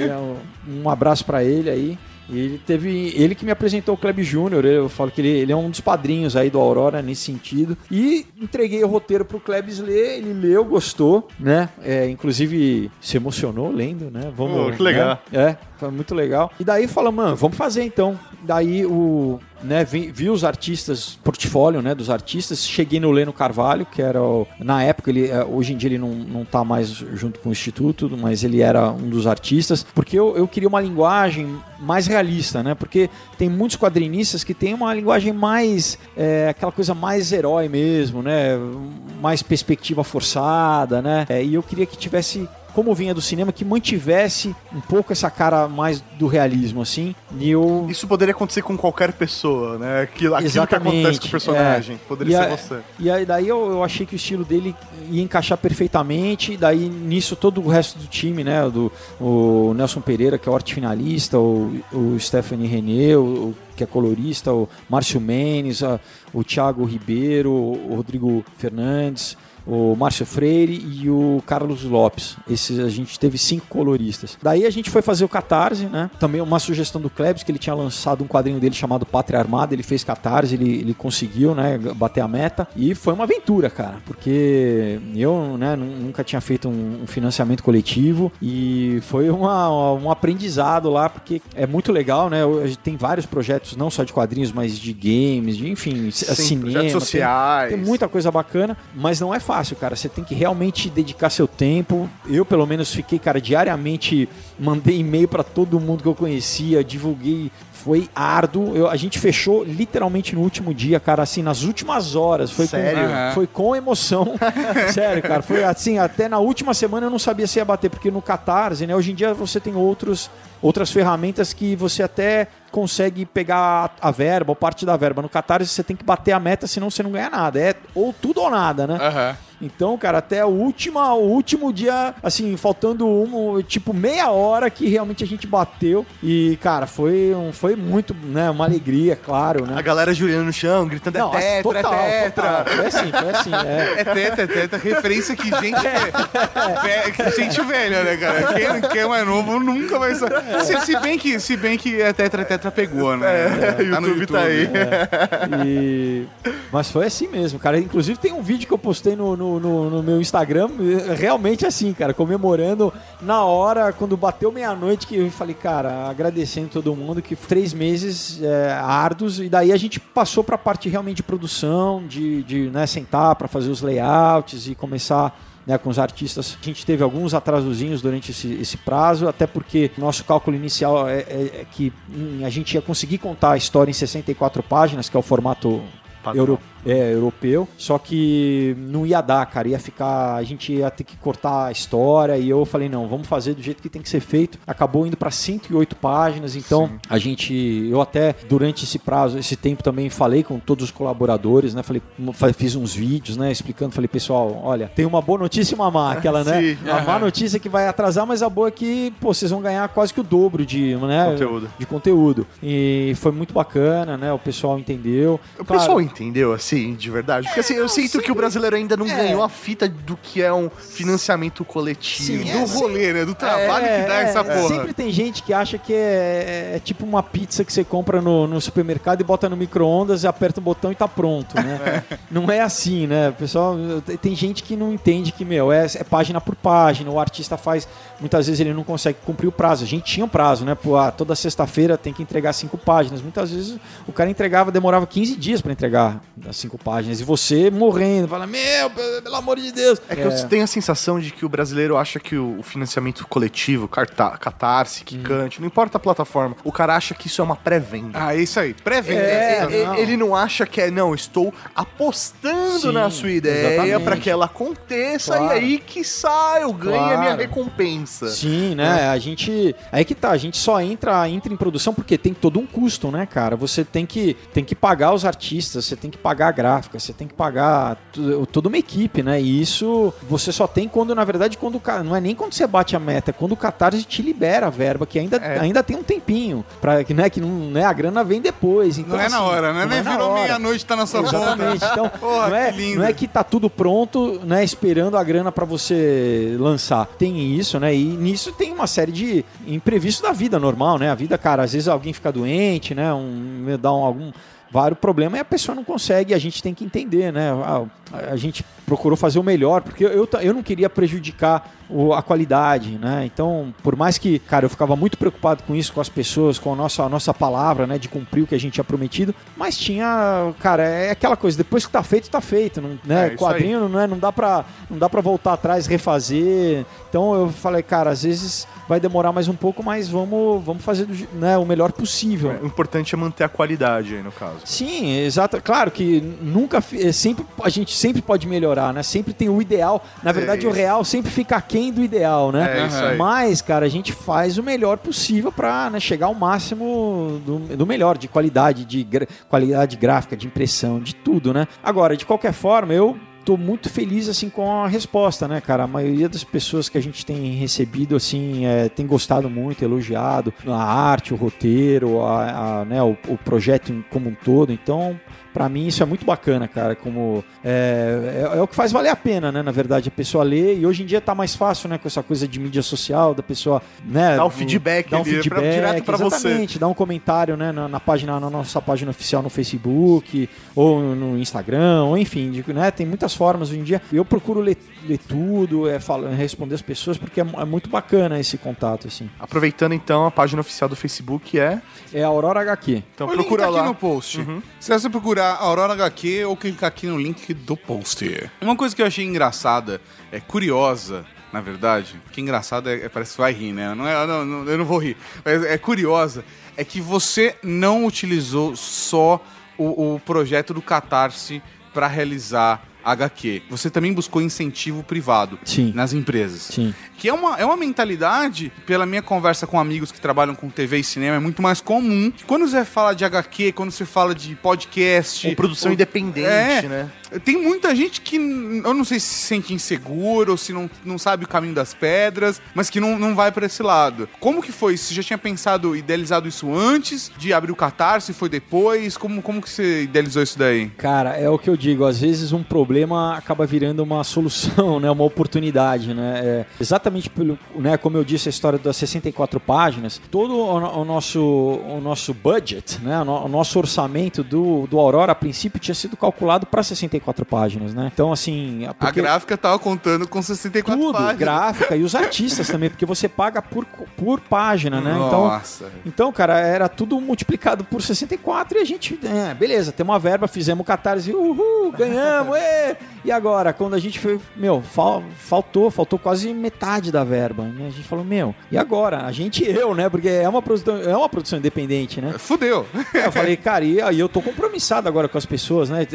Speaker 3: é um, um abraço pra ele aí. Ele teve. Ele que me apresentou o Kleb Júnior. Eu falo que ele, ele é um dos padrinhos aí do Aurora nesse sentido. E entreguei o roteiro pro Klebs ler, ele leu, gostou, né? É, inclusive se emocionou lendo, né? Vamos.
Speaker 2: Pô, que legal.
Speaker 3: né? É, foi muito legal. E daí falamos, mano, vamos fazer então. Daí o. Né, vi, vi os artistas, portfólio né, dos artistas, cheguei no Leno Carvalho, que era o, na época, ele, eh, hoje em dia ele não, não tá mais junto com o Instituto, mas ele era um dos artistas, porque eu, eu queria uma linguagem mais realista, né? Porque tem muitos quadrinistas que tem uma linguagem mais, eh, aquela coisa mais herói mesmo, né? Mais perspectiva forçada, né? Eh, e eu queria que tivesse como vinha do cinema, que mantivesse um pouco essa cara mais do realismo, assim. E eu.
Speaker 2: Isso poderia acontecer com qualquer pessoa, né? Aquilo, aquilo que
Speaker 3: Exatamente,
Speaker 2: acontece com o personagem.
Speaker 3: é.
Speaker 2: Poderia
Speaker 3: E
Speaker 2: ser
Speaker 3: a-
Speaker 2: você.
Speaker 3: E aí daí eu, eu achei que o estilo dele ia encaixar perfeitamente. E daí nisso todo o resto do time, né? Do, o Nelson Pereira, que é o arte finalista, o, o Stephanie René, o, que é colorista, o Márcio Menes, o Thiago Ribeiro, o Rodrigo Fernandes. O Márcio Freire e o Carlos Lopes. Esses a gente teve cinco coloristas. Daí a gente foi fazer o Catarse, né? Também uma sugestão do Klebs, que ele tinha lançado um quadrinho dele chamado Pátria Armada. Ele fez Catarse, ele, ele conseguiu, né? Bater a meta. E foi uma aventura, cara. Porque eu, né, nu- nunca tinha feito um, um financiamento coletivo. E foi uma, um aprendizado lá, porque é muito legal, né? Tem vários projetos, não só de quadrinhos, mas de games, de, enfim,
Speaker 2: Sim,
Speaker 3: cinema.
Speaker 2: projetos
Speaker 3: tem-
Speaker 2: sociais.
Speaker 3: tem muita coisa bacana, mas não é fácil, cara. Você tem que realmente dedicar seu tempo. Eu, pelo menos, fiquei, cara, diariamente mandei e-mail pra todo mundo que eu conhecia, divulguei. Foi árduo. Eu- a gente fechou literalmente no último dia, cara, assim, nas últimas horas. Foi
Speaker 2: Sério?
Speaker 3: Com, foi com emoção. Sério, cara. Foi assim, até na última semana eu não sabia se ia bater, porque no Catarse, né? Hoje em dia você tem outros, outras ferramentas que você até consegue pegar a, verba ou parte da verba. No Catarse você tem que bater a meta, senão você não ganha nada. É ou tudo ou nada, né?
Speaker 1: Aham.
Speaker 3: Então, cara, até o último, o último dia, assim, faltando um, tipo meia hora que realmente a gente bateu. E, cara, foi, um, foi muito, né, uma alegria, claro, né?
Speaker 2: A galera ajoelhando no chão, gritando
Speaker 3: Não,
Speaker 2: é tetra,
Speaker 3: total,
Speaker 2: é tetra.
Speaker 3: total. Foi assim, foi assim, é.
Speaker 1: É teta, é teta, referência que gente, ve- que gente velha, né, cara? Quem, quem é mais novo nunca vai saber. Se, se bem que, se bem que é tetra, é tetra pegou, né?
Speaker 2: É,
Speaker 1: no
Speaker 2: YouTube tá aí.
Speaker 3: E- Mas foi assim mesmo, cara. Inclusive tem um vídeo que eu postei no, no, no- no meu Instagram, realmente assim, cara, comemorando na hora, quando bateu meia-noite, que eu falei, cara, agradecendo todo mundo, que três meses é, árduos, e daí a gente passou pra parte realmente de produção, de, de né, sentar pra fazer os layouts e começar né, com os artistas. A gente teve alguns atrasozinhos durante esse, esse prazo, até porque nosso cálculo inicial é, é- é que hum, a gente ia conseguir contar a história em 64 páginas, que é o formato
Speaker 2: Padrão.
Speaker 3: É, europeu, só que não ia dar, cara, ia ficar, a gente ia ter que cortar a história e eu falei, não, vamos fazer do jeito que tem que ser feito. Acabou indo para 108 páginas, então
Speaker 2: Sim.
Speaker 3: a gente, eu até durante esse prazo, esse tempo também falei com todos os colaboradores, né? Falei, fa- fiz uns vídeos, né, explicando, falei, pessoal, olha, tem uma boa notícia e uma má, aquela, né?
Speaker 2: Sim.
Speaker 3: A má notícia é que vai atrasar, mas a boa é que, pô, vocês vão ganhar quase que o dobro de, né,
Speaker 2: Conteúdo.
Speaker 3: de conteúdo. E foi muito bacana, né? O pessoal entendeu.
Speaker 2: O
Speaker 3: Claro,
Speaker 2: pessoal entendeu, assim, de verdade. Porque é, assim, eu não, sinto sim. que o brasileiro ainda não é. ganhou a fita do que é um financiamento coletivo.
Speaker 3: Sim, é,
Speaker 1: do rolê, né? Do trabalho que dá essa porra.
Speaker 3: Sempre tem gente que acha que é, tipo uma pizza que você compra no, no supermercado e bota no micro-ondas, aperta o botão e tá pronto, né? Não é assim, né? Pessoal, tem gente que não entende que, meu, é, é página por página, o artista faz. Muitas vezes ele não consegue cumprir o prazo. A gente tinha um prazo, né? Pô, ah, toda sexta-feira tem que entregar cinco páginas. Muitas vezes o cara entregava, demorava 15 dias para entregar. Assim, 45 páginas. E você morrendo, fala, meu, pelo amor de Deus.
Speaker 2: É que é. eu tenho a sensação de que o brasileiro acha que o financiamento coletivo, carta, catarse,
Speaker 3: quicante,
Speaker 2: hum. não importa a plataforma, o cara acha que isso é uma pré-venda.
Speaker 1: Ah, isso aí, pré-venda.
Speaker 2: É, é,
Speaker 3: é
Speaker 2: ele não acha que é, não, estou apostando
Speaker 3: Sim,
Speaker 2: na sua ideia para que ela aconteça
Speaker 3: claro.
Speaker 2: e aí, quiçá, eu ganhe claro. a minha recompensa.
Speaker 3: Sim, né? É. A gente. Aí que tá, a gente só entra, entra em produção porque tem todo um custo, né, cara? Você tem que, tem que pagar os artistas, você tem que pagar gráfica, você tem que pagar toda uma equipe, né? E isso você só tem quando, na verdade, quando não é nem quando você bate a meta, é quando o Catarse te libera a verba, que ainda,
Speaker 2: É.
Speaker 3: ainda tem um tempinho. Pra, que, né, que não, né, a grana vem depois. Então,
Speaker 1: Não é na
Speaker 3: assim,
Speaker 1: hora, né?
Speaker 3: não
Speaker 1: Nem
Speaker 3: é na
Speaker 1: virou meia-noite, tá na sua
Speaker 3: Exatamente.
Speaker 1: conta.
Speaker 3: Então,
Speaker 1: Porra,
Speaker 3: não, é,
Speaker 1: que lindo.
Speaker 3: não é que tá tudo pronto, né, esperando a grana pra você lançar. Tem isso, né? E nisso tem uma série de imprevistos da vida normal, né? A vida, cara, às vezes alguém fica doente, né? Um, dá um, algum vários problemas e a pessoa não consegue, a gente tem que entender, né? A, a gente procurou fazer o melhor, porque eu, eu não queria prejudicar o- a qualidade, né? Então, por mais que, cara, eu ficava muito preocupado com isso, com as pessoas, com a nossa, a nossa palavra, né? De cumprir o que a gente tinha prometido, mas tinha, cara, é aquela coisa, depois que tá feito, tá feito, não, né?
Speaker 2: É,
Speaker 3: Quadrinho não, é, não dá pra, não dá pra voltar atrás, refazer. Então eu falei, cara, às vezes vai demorar mais um pouco, mas vamos, vamos fazer né, o melhor possível.
Speaker 2: O importante é manter a qualidade aí, no caso.
Speaker 3: Sim, exato. Claro que nunca, é sempre a gente sempre pode melhorar, né? Sempre tem o ideal. Na verdade, o
Speaker 2: isso.
Speaker 3: real sempre fica aquém do ideal, né?
Speaker 2: É isso aí.
Speaker 3: Mas, cara, a gente faz o melhor possível pra né, chegar ao máximo do, do melhor, de qualidade, de gra- qualidade gráfica, de impressão, de tudo, né? Agora, de qualquer forma, eu tô muito feliz assim com a resposta, né, cara? A maioria das pessoas que a gente tem recebido assim é, tem gostado muito, elogiado a arte, o roteiro, a, a, né, o, o projeto como um todo. Então, Pra mim isso é muito bacana, cara, como é, é, é o que faz valer a pena, né? Na verdade, a pessoa lê e hoje em dia tá mais fácil, né? Com essa coisa de mídia social, da pessoa, né?
Speaker 2: Dá um feedback
Speaker 3: dá um feedback,
Speaker 2: pra- direto pra você.
Speaker 3: exatamente, dá um comentário, né? Na, na página, na nossa página oficial no Facebook ou no Instagram, ou enfim, de- né? Tem muitas formas hoje em dia. Eu procuro ler, ler tudo, é, fala- responder as pessoas porque é, é muito bacana esse contato, assim.
Speaker 2: Aproveitando então, a página oficial do Facebook é.
Speaker 3: É a Aurora HQ.
Speaker 2: Então
Speaker 1: o link
Speaker 2: procura
Speaker 1: tá aqui
Speaker 2: lá.
Speaker 1: no post. Se você procurar Aurora HQ ou clicar aqui no link do post. Uma coisa que eu achei engraçada, é curiosa, na verdade, que engraçada é, é- parece que vai rir, né? Não é, não, não- eu não vou rir. Mas é curiosa, é que você não utilizou só o, o projeto do Catarse para realizar HQ. Você também buscou incentivo privado
Speaker 3: Sim.
Speaker 1: nas empresas.
Speaker 3: Sim.
Speaker 1: Que é uma, é uma mentalidade, pela minha conversa com amigos que trabalham com TV e cinema, é muito mais comum. Que quando você fala de HQ, quando você fala de podcast.
Speaker 2: Com produção
Speaker 1: ou-
Speaker 2: independente,
Speaker 1: É,
Speaker 2: né?
Speaker 1: Tem muita gente que eu não sei se se sente inseguro ou se não, não sabe o caminho das pedras, mas que não, não vai pra esse lado. Como que foi? Você já tinha pensado, idealizado isso antes de abrir o Catarse? Foi depois? Como, como que você idealizou isso daí?
Speaker 3: Cara, é o que eu digo, às vezes um problema acaba virando uma solução, né, uma oportunidade, né? É, exatamente pelo, né, como eu disse a história das 64 páginas, todo o, o nosso o nosso budget, né, o, no- o nosso orçamento do, do Aurora a princípio tinha sido calculado para 64 64 páginas, né? Então, assim...
Speaker 1: A
Speaker 3: porque-
Speaker 1: gráfica tava contando com 64
Speaker 3: tudo,
Speaker 1: páginas.
Speaker 3: gráfica e os artistas também, porque você paga por, por página, né? Então,
Speaker 1: Nossa.
Speaker 3: então, cara, era tudo multiplicado por 64 e a gente, é, beleza, temos uma verba, fizemos o catarse, uhul, ganhamos, ê! E agora, quando a gente foi, meu, fal- faltou, faltou quase metade da verba, né? A gente falou, meu, e agora? A gente e eu, né? Porque é uma produção, é uma produção independente, né?
Speaker 1: Fudeu.
Speaker 3: Eu falei, cara, e aí eu tô compromissado agora com as pessoas, né?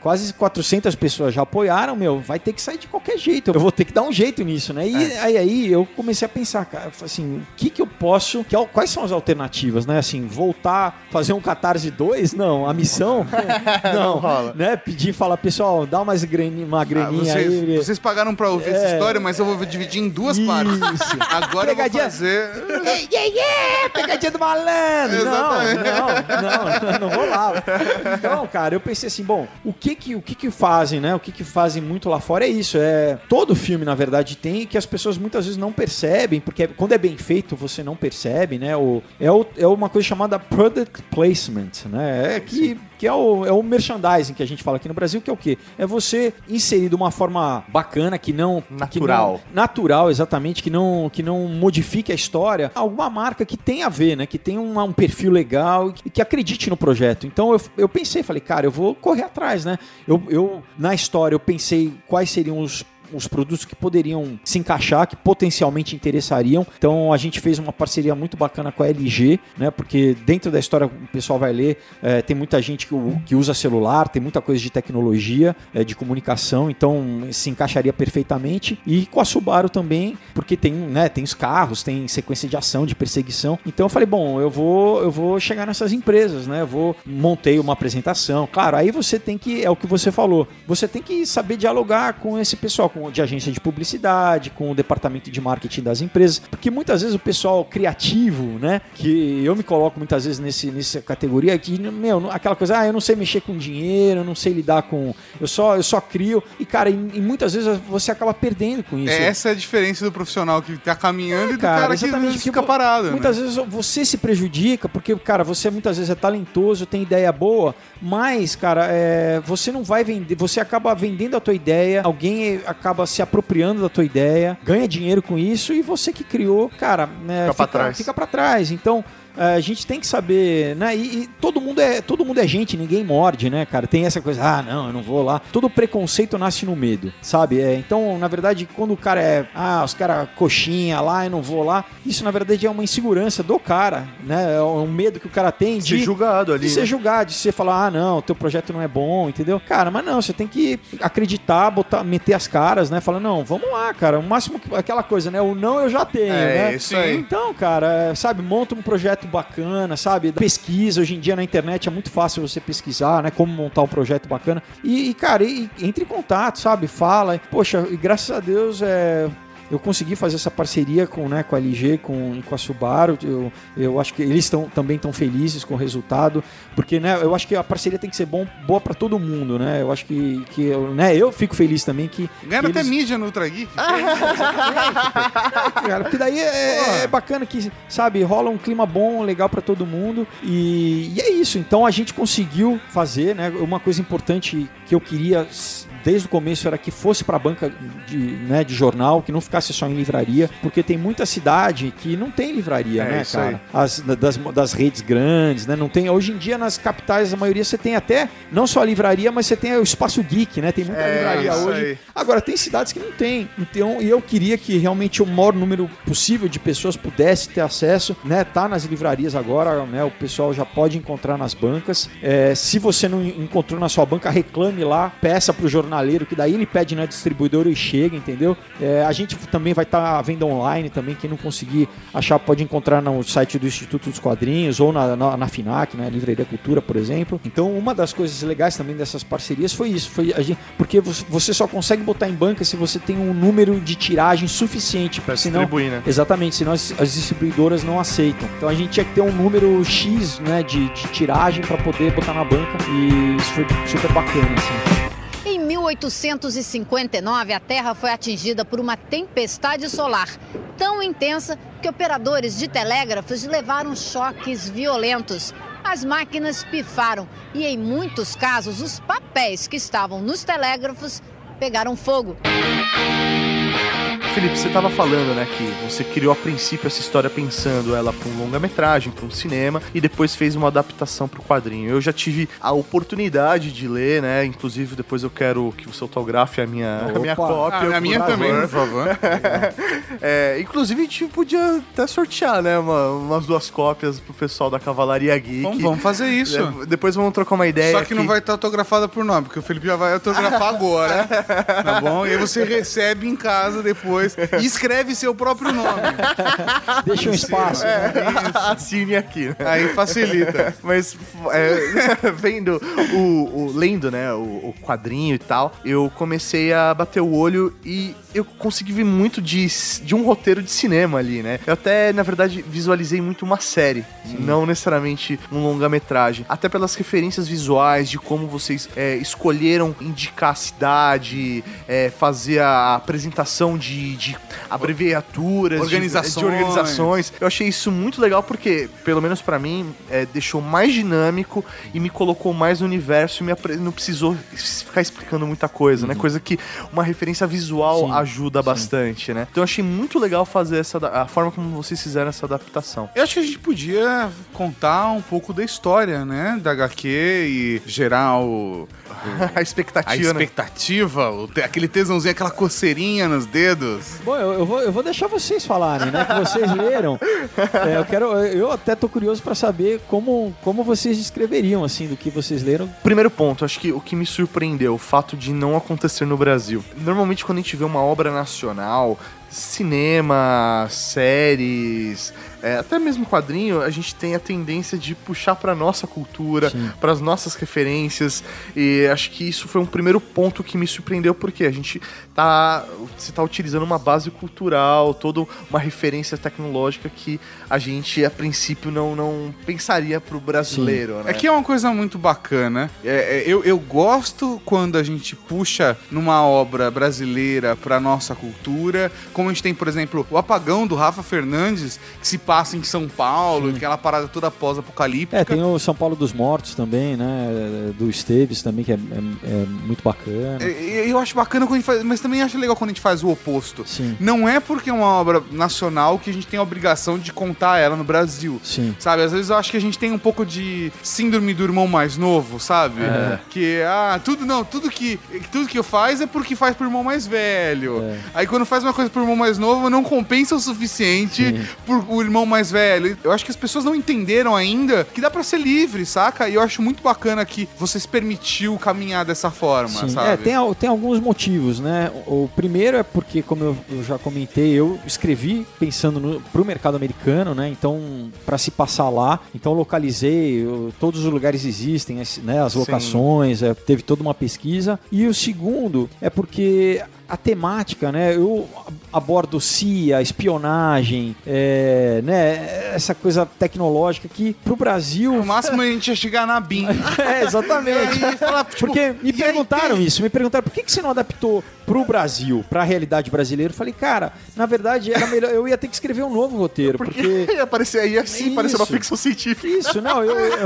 Speaker 3: Quase 400 pessoas já apoiaram, meu, vai ter que sair de qualquer jeito. Eu vou ter que dar um jeito nisso, né? E aí, aí eu comecei a pensar, cara, assim, o que que eu posso, que, quais são as alternativas, né? Assim, voltar, fazer um Catarse 2? Não, a missão? Não,
Speaker 2: rola.
Speaker 3: né? Pedir, falar, pessoal, dá graninha, uma
Speaker 1: Ah,
Speaker 3: graninha aí.
Speaker 1: vocês, vocês pagaram pra ouvir essa
Speaker 3: É.
Speaker 1: história, mas eu vou dividir em duas partes. Agora eu vou
Speaker 3: Pegadinha.
Speaker 1: fazer.
Speaker 3: Yeah, yeah, yeah, pegadinha do malandro. Não, não, não, não vou lá. Então, cara, eu pensei assim, bom, o que que, o que que fazem, né? O que que fazem muito lá fora é isso, é todo filme, na verdade, tem que as pessoas muitas vezes não percebem, porque quando é bem feito, você não percebe, né? O, é, o, é uma coisa chamada product placement, né? É que que é o, é o merchandising que a gente fala aqui no Brasil, que é o quê? É você inserir de uma forma bacana, que não... que
Speaker 2: Natural.
Speaker 3: não- natural, exatamente, que não, que não modifique a história, alguma marca que tenha a ver, né? Que tenha uma- um perfil legal e que, que acredite no projeto. Então eu, eu pensei, falei, cara, eu vou correr atrás, né? Eu, eu, na história, eu pensei quais seriam os os produtos que poderiam se encaixar, que potencialmente interessariam. Então a gente fez uma parceria muito bacana com a LG, né? Porque dentro da história o pessoal vai ler, eh, tem muita gente que, que usa celular, tem muita coisa de tecnologia, eh, de comunicação, então se encaixaria perfeitamente. E com a Subaru também, porque tem, né, tem os carros, tem sequência de ação, de perseguição. Então eu falei, bom, eu vou, eu vou chegar nessas empresas, né? Eu vou montei uma apresentação. Claro, aí você tem que é o que você falou. Você tem que saber dialogar com esse pessoal, com de agência de publicidade, com o departamento de marketing das empresas, porque muitas vezes o pessoal criativo, né, que eu me coloco muitas vezes nesse nessa categoria que meu, aquela coisa, ah, eu não sei mexer com dinheiro, eu não sei lidar com, eu só eu só crio e cara, e, e muitas vezes você acaba perdendo com isso.
Speaker 1: Essa é a diferença do profissional que tá caminhando e do
Speaker 3: É, cara,
Speaker 1: cara, que fica parado.
Speaker 3: Muitas
Speaker 1: né?
Speaker 3: vezes você se prejudica, porque, cara, você muitas vezes é talentoso, tem ideia boa, mas, cara, é, você não vai vender, você acaba vendendo a tua ideia, alguém acaba se apropriando da tua ideia, ganha dinheiro com isso e você que criou, cara, né,
Speaker 2: Fica trás.
Speaker 3: Fica pra trás. Então, é, a gente tem que saber, né? E, e todo mundo é todo mundo é gente, ninguém morde, né, cara? Tem essa coisa, ah, não, eu não vou lá. Todo preconceito nasce no medo, sabe? É, então, na verdade, quando o cara é, ah, os caras coxinha lá, eu não vou lá, isso na verdade é uma insegurança do cara, né? É um medo que o cara tem de
Speaker 2: Ser julgado ali.
Speaker 3: de ser
Speaker 2: né?
Speaker 3: julgado, de você falar, ah, não, teu projeto não é bom, entendeu? Cara, mas não, você tem que acreditar, botar, meter as caras, né? Falar, não, vamos lá, cara. O máximo que aquela coisa, né? O não eu já tenho,
Speaker 2: É,
Speaker 3: né?
Speaker 2: isso aí.
Speaker 3: Então, cara, é, sabe, monta um projeto bacana, sabe? Pesquisa, hoje em dia na internet é muito fácil você pesquisar, né? Como montar um projeto bacana. E, e, cara, e- entre em contato, sabe? Fala. Poxa, e graças a Deus é. Eu consegui fazer essa parceria com, né, com a LG, com, com a Subaru. Eu, eu acho que eles tão, também estão felizes com o resultado, porque né, eu acho que a parceria tem que ser bom, boa para todo mundo, né? Eu acho que, que eu, né, eu fico feliz também que
Speaker 1: Ganharam
Speaker 3: que
Speaker 1: até
Speaker 3: eles-
Speaker 1: mídia no Ultra Geek.
Speaker 3: cara, porque daí é, é bacana que, sabe, rola um clima bom, legal pra todo mundo e, e é isso. Então a gente conseguiu fazer, né? Uma coisa importante que eu queria desde o começo era que fosse pra banca de, né, de jornal, que não ficasse só em livraria, porque tem muita cidade que não tem livraria,
Speaker 2: É,
Speaker 3: né, cara? As, das, das redes grandes, né? Não tem. Hoje em dia nas capitais a maioria você tem até não só a livraria, mas você tem o espaço geek, né? Tem muita
Speaker 2: É,
Speaker 3: livraria hoje.
Speaker 2: aí.
Speaker 3: Agora, tem cidades que não tem. Então, e eu queria que realmente o maior número possível de pessoas pudesse ter acesso, né? Tá nas livrarias agora, né? O pessoal já pode encontrar nas bancas. É, se você não encontrou na sua banca, reclame lá, peça pro jornaleiro, que daí ele pede na distribuidora e chega, entendeu? É, a gente também vai estar à venda online também, quem não conseguir achar pode encontrar no site do Instituto dos Quadrinhos ou na, na, na FINAC, né? Livraria Cultura, por exemplo. Então, uma das coisas legais também dessas parcerias foi isso, foi a gente, porque você- só consegue botar em banca se você tem um número de tiragem suficiente, senão
Speaker 2: distribuir, né?
Speaker 3: Exatamente, senão as, as distribuidoras não aceitam. Então a gente tinha que ter um número X né, de, de tiragem para poder botar na banca e isso foi super bacana. Assim.
Speaker 10: Em 1859, a Terra foi atingida por uma tempestade solar tão intensa que operadores de telégrafos levaram choques violentos. as máquinas pifaram e, em muitos casos, os papéis que estavam nos telégrafos pegaram fogo.
Speaker 2: Felipe, você estava falando, né, que você criou a princípio essa história pensando ela para um longa-metragem, para um cinema, e depois fez uma adaptação para o quadrinho. Eu já tive a oportunidade de ler, né, inclusive depois eu quero que você autografe a minha, a minha
Speaker 3: Opa.
Speaker 2: cópia.
Speaker 1: Ah, a minha também, por favor.
Speaker 2: É, inclusive a gente podia até sortear, né, uma- umas duas cópias pro pessoal da Cavalaria Geek.
Speaker 1: Vamos, vamos fazer isso.
Speaker 2: É, depois vamos trocar uma ideia.
Speaker 1: Só que não vai estar autografada por nome, porque o Felipe já vai autografar agora, tá bom? E aí você recebe em casa depois e escreve seu próprio nome.
Speaker 3: Deixa um espaço.
Speaker 2: É, assine aqui. né?
Speaker 1: Aí facilita.
Speaker 2: Mas é, vendo o, o- lendo, né, o, o quadrinho e tal, eu comecei a bater o olho e eu consegui ver muito de, de um roteiro de cinema ali, né? Eu até, na verdade, visualizei muito uma série, não necessariamente um longa-metragem. Até pelas referências visuais de como vocês é, escolheram indicar a cidade, é, fazer a apresentação de, de abreviaturas, de-
Speaker 1: Organizações.
Speaker 2: de organizações. Eu achei isso muito legal porque, pelo menos pra mim, é, deixou mais dinâmico e me colocou mais no universo e não precisou ficar explicando muita coisa, né? Coisa que uma referência visual
Speaker 3: Sim,
Speaker 2: ajuda
Speaker 3: sim.
Speaker 2: bastante, né? Então eu achei muito legal fazer essa a forma como vocês fizeram essa adaptação.
Speaker 1: Eu acho que a gente podia contar um pouco da história, né? Da HQ e gerar o,
Speaker 2: a
Speaker 1: a
Speaker 2: expectativa, né?
Speaker 1: expectativa, o te- aquele tesãozinho, aquela coceirinha nos dedos.
Speaker 3: Bom, eu, eu vou, eu vou deixar vocês falarem, né? Que vocês leram. É, eu quero, eu até tô curioso pra saber como, como vocês descreveriam assim do que vocês leram.
Speaker 2: Primeiro ponto, acho que o que me surpreendeu, o fato de não acontecer no Brasil. Normalmente quando a gente vê uma obra nacional, cinema, séries, é, até mesmo quadrinho, a gente tem a tendência de puxar pra nossa cultura, para as nossas referências, e acho que isso foi um primeiro ponto que me surpreendeu porque a gente tá você tá utilizando uma base cultural, toda uma referência tecnológica que a gente a princípio não, não pensaria pro brasileiro, né?
Speaker 1: É que é uma coisa muito bacana. É, é, eu, eu gosto quando a gente puxa numa obra brasileira pra nossa cultura. Como a gente tem, por exemplo, o Apagão do Rafa Fernandes, que se passa em São Paulo, aquela parada toda pós-apocalíptica.
Speaker 3: É, tem o São Paulo dos Mortos também, né? Do Esteves também, que é, é- é muito bacana.
Speaker 1: É, Eu acho bacana quando a gente faz, mas também acho legal quando a gente faz o oposto.
Speaker 3: Sim.
Speaker 1: Não é porque é uma obra nacional que a gente tem a obrigação de contar ela no Brasil.
Speaker 3: Sim.
Speaker 1: Sabe, às vezes eu acho que a gente tem um pouco de síndrome do irmão mais novo, sabe?
Speaker 3: É.
Speaker 1: Que, ah, tudo não, tudo que, tudo que eu faz é porque faz pro irmão mais velho.
Speaker 3: É.
Speaker 1: Aí quando faz uma coisa pro irmão mais novo, não compensa o suficiente
Speaker 3: Sim.
Speaker 1: por o irmão mais velho. Eu acho que as pessoas não entenderam ainda que dá pra ser livre, saca? E eu acho muito bacana que você se permitiu caminhar dessa forma,
Speaker 3: Sim,
Speaker 1: sabe?
Speaker 3: é, tem, tem alguns motivos, né? O, o primeiro é porque, como eu, eu já comentei, eu escrevi pensando no, pro mercado americano, né? Então, para se passar lá, então eu localizei, eu- todos os lugares existem, as, né? As locações, é, teve toda uma pesquisa. E o segundo é porque a temática, né? Eu abordo CIA, espionagem, é, né? Essa coisa tecnológica que pro Brasil
Speaker 1: No máximo a gente ia chegar na BIM.
Speaker 3: é, exatamente.
Speaker 1: Aí falar, tipo,
Speaker 3: Porque me
Speaker 1: aí
Speaker 3: perguntaram
Speaker 1: tem-
Speaker 3: isso, me perguntaram por que, que você não adaptou pro Brasil, pra realidade brasileira. Eu falei, cara, na verdade era melhor, eu ia ter que escrever um novo roteiro, porque.
Speaker 2: ia aparecer aí assim, parecer uma ficção científica.
Speaker 3: Isso, não, eu, eu,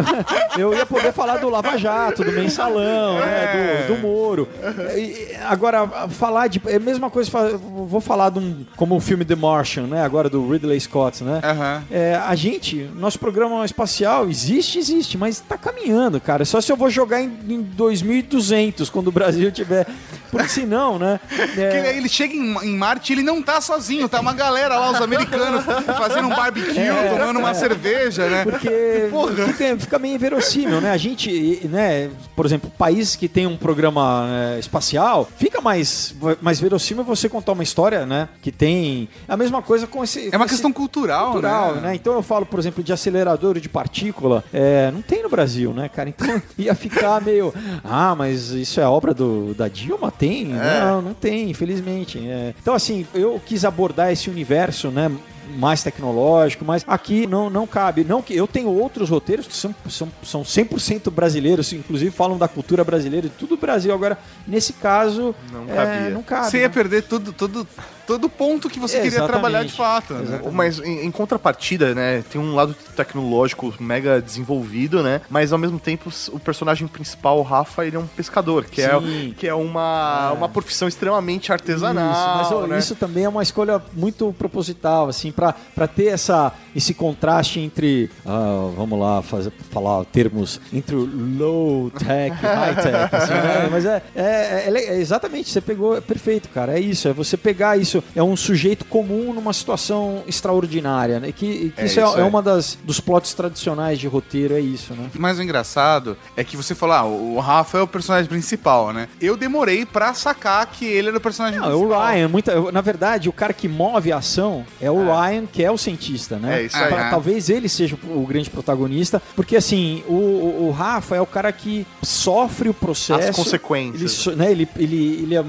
Speaker 3: eu ia poder falar do Lava Jato, do Mensalão, né, do, do Moro. E, agora, falar de. É a mesma coisa, vou falar de um. Como o filme The Martian, né? Agora do Ridley Scott, né?
Speaker 1: Aham.
Speaker 3: É, a gente, nosso programa espacial existe, existe, mas tá caminhando, cara. Só se eu vou jogar em, em 2200, quando o Brasil tiver. Porque senão, né?
Speaker 1: Que
Speaker 3: é,
Speaker 1: ele, chega em, em Marte e ele não tá sozinho, tá uma galera lá, os americanos, fazendo um barbecue,
Speaker 3: É,
Speaker 1: tomando uma
Speaker 3: é.
Speaker 1: cerveja, né?
Speaker 3: Porque
Speaker 1: Porra.
Speaker 3: fica, fica meio inverossímil, né? A gente, né, por exemplo, países que tem um programa é, espacial, fica mais, mais verossímil você contar uma história, né? Que tem. A mesma coisa com esse.
Speaker 1: É uma
Speaker 3: esse-
Speaker 1: questão cultural,
Speaker 3: cultural,
Speaker 1: né?
Speaker 3: né? Então eu falo, por exemplo, de acelerador de partícula, é, não tem no Brasil, né, cara? Então ia ficar meio, ah, mas isso é obra do, da Dilma? Tem? Não, não tem, infelizmente. é. Então assim, eu quis abordar esse universo, né? mais tecnológico, mas aqui não, não cabe. Não que eu tenho outros roteiros que são, são, são 100% brasileiros, inclusive falam da cultura brasileira, de tudo Brasil. Agora, nesse caso,
Speaker 2: Não
Speaker 3: é,
Speaker 2: cabia.
Speaker 3: não cabe.
Speaker 1: Você ia
Speaker 3: né?
Speaker 1: perder todo, todo, todo ponto que você queria
Speaker 3: Exatamente.
Speaker 1: trabalhar de fato. né?
Speaker 2: Mas em, em contrapartida, né, tem um lado tecnológico mega desenvolvido, né? Mas ao mesmo tempo o personagem principal, o Rafa, ele é um pescador, que, é, que é uma, uma profissão extremamente artesanal.
Speaker 3: Isso, mas ó,
Speaker 2: né?
Speaker 3: isso também é uma escolha muito proposital, assim, pra pra ter essa, esse contraste entre, ah, vamos lá, fazer, falar termos, entre o low tech e high tech, assim, né? Mas é, é, é é exatamente, você pegou, é perfeito, cara, é isso, é você pegar isso, é um sujeito comum numa situação extraordinária, né? Que, que
Speaker 1: É
Speaker 3: isso, é,
Speaker 1: isso,
Speaker 3: é
Speaker 1: é.
Speaker 3: uma das, dos plots tradicionais de roteiro, é isso, né?
Speaker 1: Mas o engraçado é que você falou, ah, o Rafa é o personagem principal, né? Eu demorei pra sacar que ele era o personagem
Speaker 3: Não, é o
Speaker 1: principal.
Speaker 3: Ryan, muita, na verdade, o cara que move a ação é o Ryan, que é o cientista, né?
Speaker 2: É isso aí.
Speaker 3: Pra-
Speaker 1: É.
Speaker 3: Talvez ele seja o grande protagonista, porque assim, o, o- o Rafa é o cara que sofre o processo.
Speaker 2: As consequências.
Speaker 3: Ele, né, ele, ele, ele é,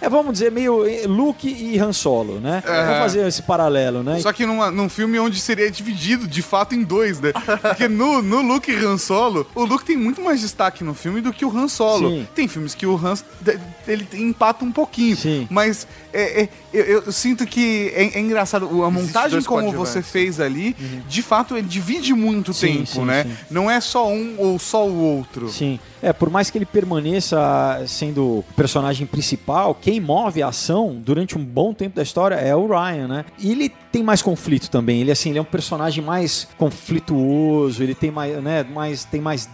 Speaker 3: é, vamos dizer, meio eh, Luke e Han Solo, né? Vamos fazer esse paralelo, né?
Speaker 1: Só que numa- num filme onde seria dividido de fato em dois, né? Porque no, no Luke e Han Solo, o Luke tem muito mais destaque no filme do que o Han Solo.
Speaker 3: Sim.
Speaker 1: Tem filmes que o Han ele empata um pouquinho.
Speaker 3: Sim.
Speaker 1: Mas é, é, eu, eu sinto que é, é engraçado. A montagem como você fez ali, de fato, ele divide muito
Speaker 3: Sim,
Speaker 1: tempo,
Speaker 3: sim,
Speaker 1: né?
Speaker 3: sim.
Speaker 1: Não é só um ou só o outro.
Speaker 3: Sim. É, por mais que ele permaneça sendo o personagem principal, quem move a ação durante um bom tempo da história é o Ryan, né? Ele tem mais conflito também. Ele assim, ele é um personagem mais conflituoso, ele tem mais, né, mais tem mais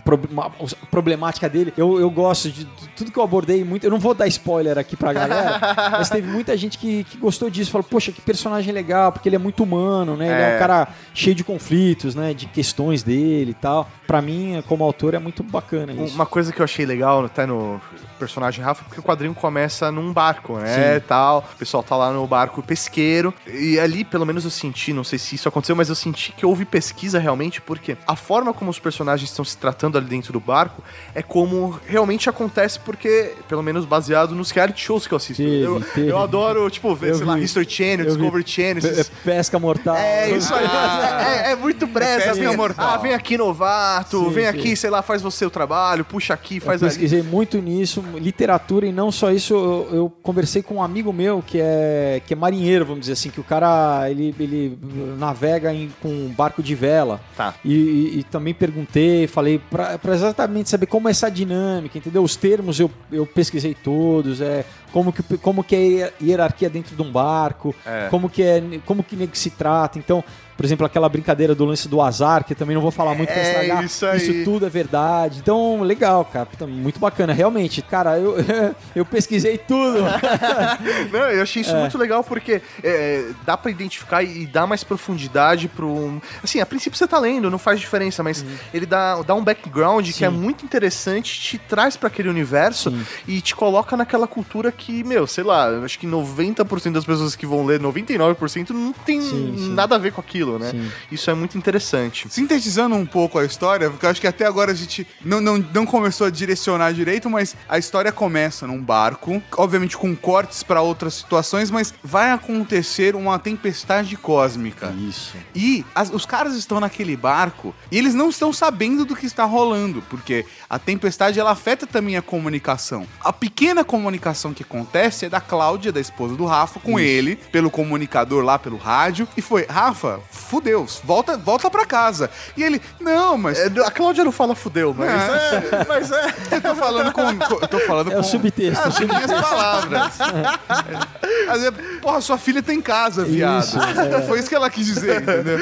Speaker 3: problemática dele. Eu, eu gosto de, de tudo que eu abordei muito. Eu não vou dar spoiler aqui pra galera, mas teve muita gente que, que gostou disso, falou: "Poxa, que personagem legal, porque ele é muito humano, né? Ele é um
Speaker 2: É.
Speaker 3: cara cheio de conflitos, né, de questões dele e tal. Pra mim, como autor, é muito bacana isso.
Speaker 2: Uma coisa que eu achei legal até no personagem Rafa, porque o quadrinho começa num barco, né,
Speaker 3: Sim.
Speaker 2: tal. O pessoal tá lá no barco pesqueiro. E ali, pelo menos eu senti, não sei se isso aconteceu, mas eu senti que houve pesquisa realmente, porque a forma como os personagens estão se tratando ali dentro do barco é como realmente acontece, porque, pelo menos baseado nos reality shows que eu assisto.
Speaker 3: Teve,
Speaker 2: eu,
Speaker 3: teve.
Speaker 2: eu adoro, tipo, ver,
Speaker 3: Eu
Speaker 2: sei lá,
Speaker 3: vi.
Speaker 2: History Channel,
Speaker 3: Eu vi.
Speaker 2: Discovery Channel. Esses-
Speaker 3: Pesca mortal.
Speaker 2: é, isso aí. É, é muito pressa.
Speaker 1: Pesca
Speaker 2: vem,
Speaker 1: mortal.
Speaker 2: ah, vem aqui, novato.
Speaker 3: Sim,
Speaker 2: vem
Speaker 3: sim.
Speaker 2: aqui, sei lá, faz você o trabalho, puxa aqui,
Speaker 3: Eu
Speaker 2: faz ali.
Speaker 3: pesquisei muito nisso, literatura e não só isso. Eu, eu conversei com um amigo meu que é, que é marinheiro, vamos dizer assim, que o cara ele, ele navega em- com um barco de vela.
Speaker 2: Tá.
Speaker 3: E, e- e também perguntei, falei pra exatamente saber como é essa dinâmica, entendeu? Os termos eu, eu pesquisei todos, é como que, como que é a hierarquia dentro de um barco,
Speaker 2: É.
Speaker 3: como que é, como que nego se trata. Então, por exemplo, aquela brincadeira do lance do azar, que também não vou falar muito pra
Speaker 2: É,
Speaker 3: estragar.
Speaker 2: isso aí.
Speaker 3: tudo é verdade. Então, legal, cara. Muito bacana. Realmente, cara, eu, eu pesquisei tudo.
Speaker 2: Não, eu achei isso
Speaker 3: É.
Speaker 2: muito legal porque é, dá pra identificar e dá mais profundidade pro. Assim, a princípio você tá lendo, não faz diferença, mas ele dá, dá um background que é
Speaker 3: Sim.
Speaker 2: muito interessante, te traz pra aquele universo
Speaker 3: Sim.
Speaker 2: e te coloca naquela cultura que, meu, sei lá, acho que 90% das pessoas que vão ler, 99% não tem
Speaker 3: Sim, sim.
Speaker 2: nada a ver com aquilo, né?
Speaker 3: Sim.
Speaker 2: Isso é muito interessante.
Speaker 1: Sintetizando um pouco a história, porque eu acho que até agora a gente não, não, não começou a direcionar direito, mas a história começa num barco, obviamente com cortes pra outras situações, mas vai acontecer uma tempestade cósmica.
Speaker 3: Isso.
Speaker 1: E as- os caras estão naquele barco e eles não estão sabendo do que está rolando, porque a tempestade ela afeta também a comunicação. A pequena comunicação que acontece é da Cláudia, da esposa do Rafa, com ele, pelo comunicador lá, pelo rádio, e foi: Rafa, fudeu, volta, volta pra casa. E ele: Não, mas.
Speaker 2: É, a Cláudia não fala fudeu, mas
Speaker 1: É.
Speaker 2: é, mas é.
Speaker 1: Eu tô falando com. com- eu tô falando
Speaker 3: É
Speaker 1: com.
Speaker 3: o subtexto.
Speaker 1: as minhas palavras. Vezes, porra, sua filha tem casa, viado.
Speaker 3: Isso, é.
Speaker 1: Foi isso que ela quis dizer, entendeu?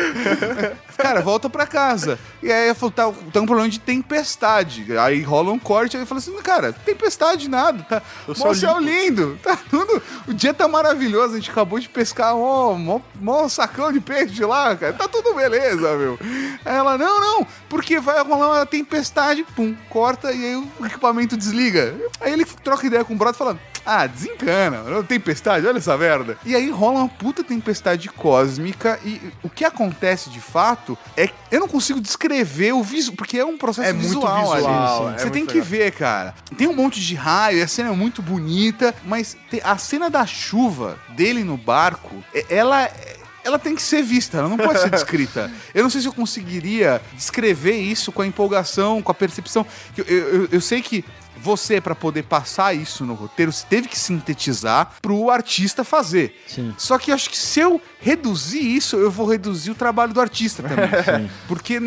Speaker 1: Cara, volta pra casa. E aí eu falo, tá, tá um problema de tempestade. Aí rola um corte, aí eu falo assim, cara, tempestade nada, tá? O
Speaker 2: céu
Speaker 1: céu lindo, tá tudo. O dia tá maravilhoso, a gente acabou de pescar mó, mó sacão de peixe lá, cara. Tá tudo beleza, meu. Aí ela, não, não, porque vai rolar uma tempestade, pum, corta e aí o equipamento desliga. Aí ele troca ideia com o brother falando. Ah, desencana, tempestade, olha essa merda. E aí rola uma puta tempestade cósmica e o que acontece de fato é que eu não consigo descrever o visual, porque é um processo
Speaker 2: É muito
Speaker 1: visual,
Speaker 2: visual,
Speaker 1: ali.
Speaker 2: é
Speaker 1: Você tem que
Speaker 2: legal.
Speaker 1: ver, cara. Tem um monte de raio, a cena é muito bonita, mas a cena da chuva dele no barco, ela é- ela tem que ser vista, ela não pode ser descrita. Eu não sei se eu conseguiria descrever isso com a empolgação, com a percepção. Eu, eu, eu sei que você, para poder passar isso no roteiro, você teve que sintetizar pro artista fazer.
Speaker 3: Sim.
Speaker 1: Só que acho que se eu reduzir isso, eu vou reduzir o trabalho do artista também. Porque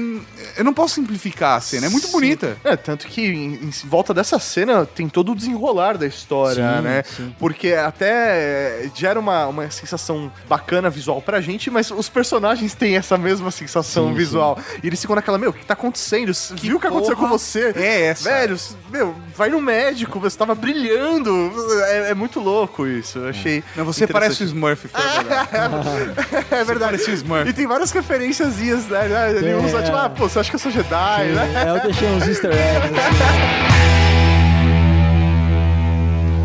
Speaker 1: eu não posso simplificar a cena, é muito
Speaker 2: Sim.
Speaker 1: bonita.
Speaker 2: É, tanto que em, volta dessa cena tem todo o desenrolar da história,
Speaker 3: Sim,
Speaker 2: né?
Speaker 3: sim.
Speaker 2: Porque até gera uma, uma sensação bacana visual pra gente, mas os personagens têm essa mesma sensação visual. E eles ficam naquela, meu, o que tá acontecendo? Viu o que aconteceu com você?
Speaker 1: é essa?
Speaker 2: Velho, meu, vai no médico, você tava brilhando. É, é muito louco isso. Eu achei.
Speaker 1: Não, você parece o. Smurf. Foi.
Speaker 2: É verdade.
Speaker 1: Parece o Smurf.
Speaker 2: E tem várias referências, né? Ele
Speaker 3: Tem,
Speaker 2: usa,
Speaker 3: é.
Speaker 2: tipo, ah, pô, você acha que eu sou Jedi, né?
Speaker 3: É, eu deixei uns easter eggs.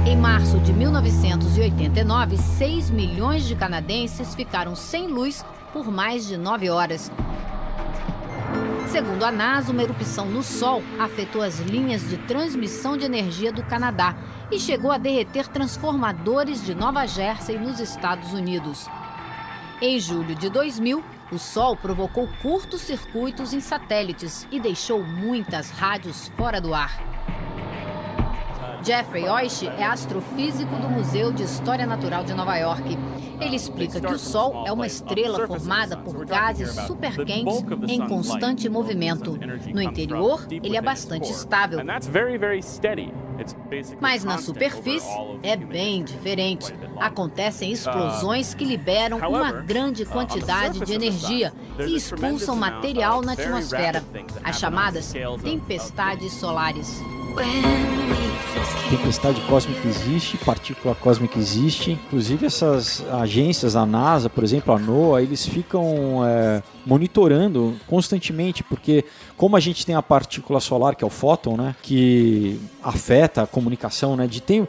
Speaker 10: Em março de 1989, 6 milhões de canadenses ficaram sem luz por mais de 9 horas. Segundo a NASA, uma erupção no Sol afetou as linhas de transmissão de energia do Canadá e chegou a derreter transformadores de Nova Jersey nos Estados Unidos. Em julho de 2000, o Sol provocou curtos-circuitos em satélites e deixou muitas rádios fora do ar. Jeffrey Oish é astrofísico do Museu de História Natural de Nova York. Ele explica que o Sol é uma estrela formada por gases superquentes em constante movimento. No interior, ele é bastante estável. Mas na superfície é bem diferente. Acontecem explosões que liberam uma grande quantidade de energia e expulsam material na atmosfera, as chamadas tempestades solares.
Speaker 3: Tempestade cósmica existe, partícula cósmica existe. Inclusive essas agências, a NASA, por exemplo, a NOAA, eles ficam é, monitorando constantemente, porque como a gente tem a partícula solar, que é o fóton, né, que afeta a comunicação, né, de tem,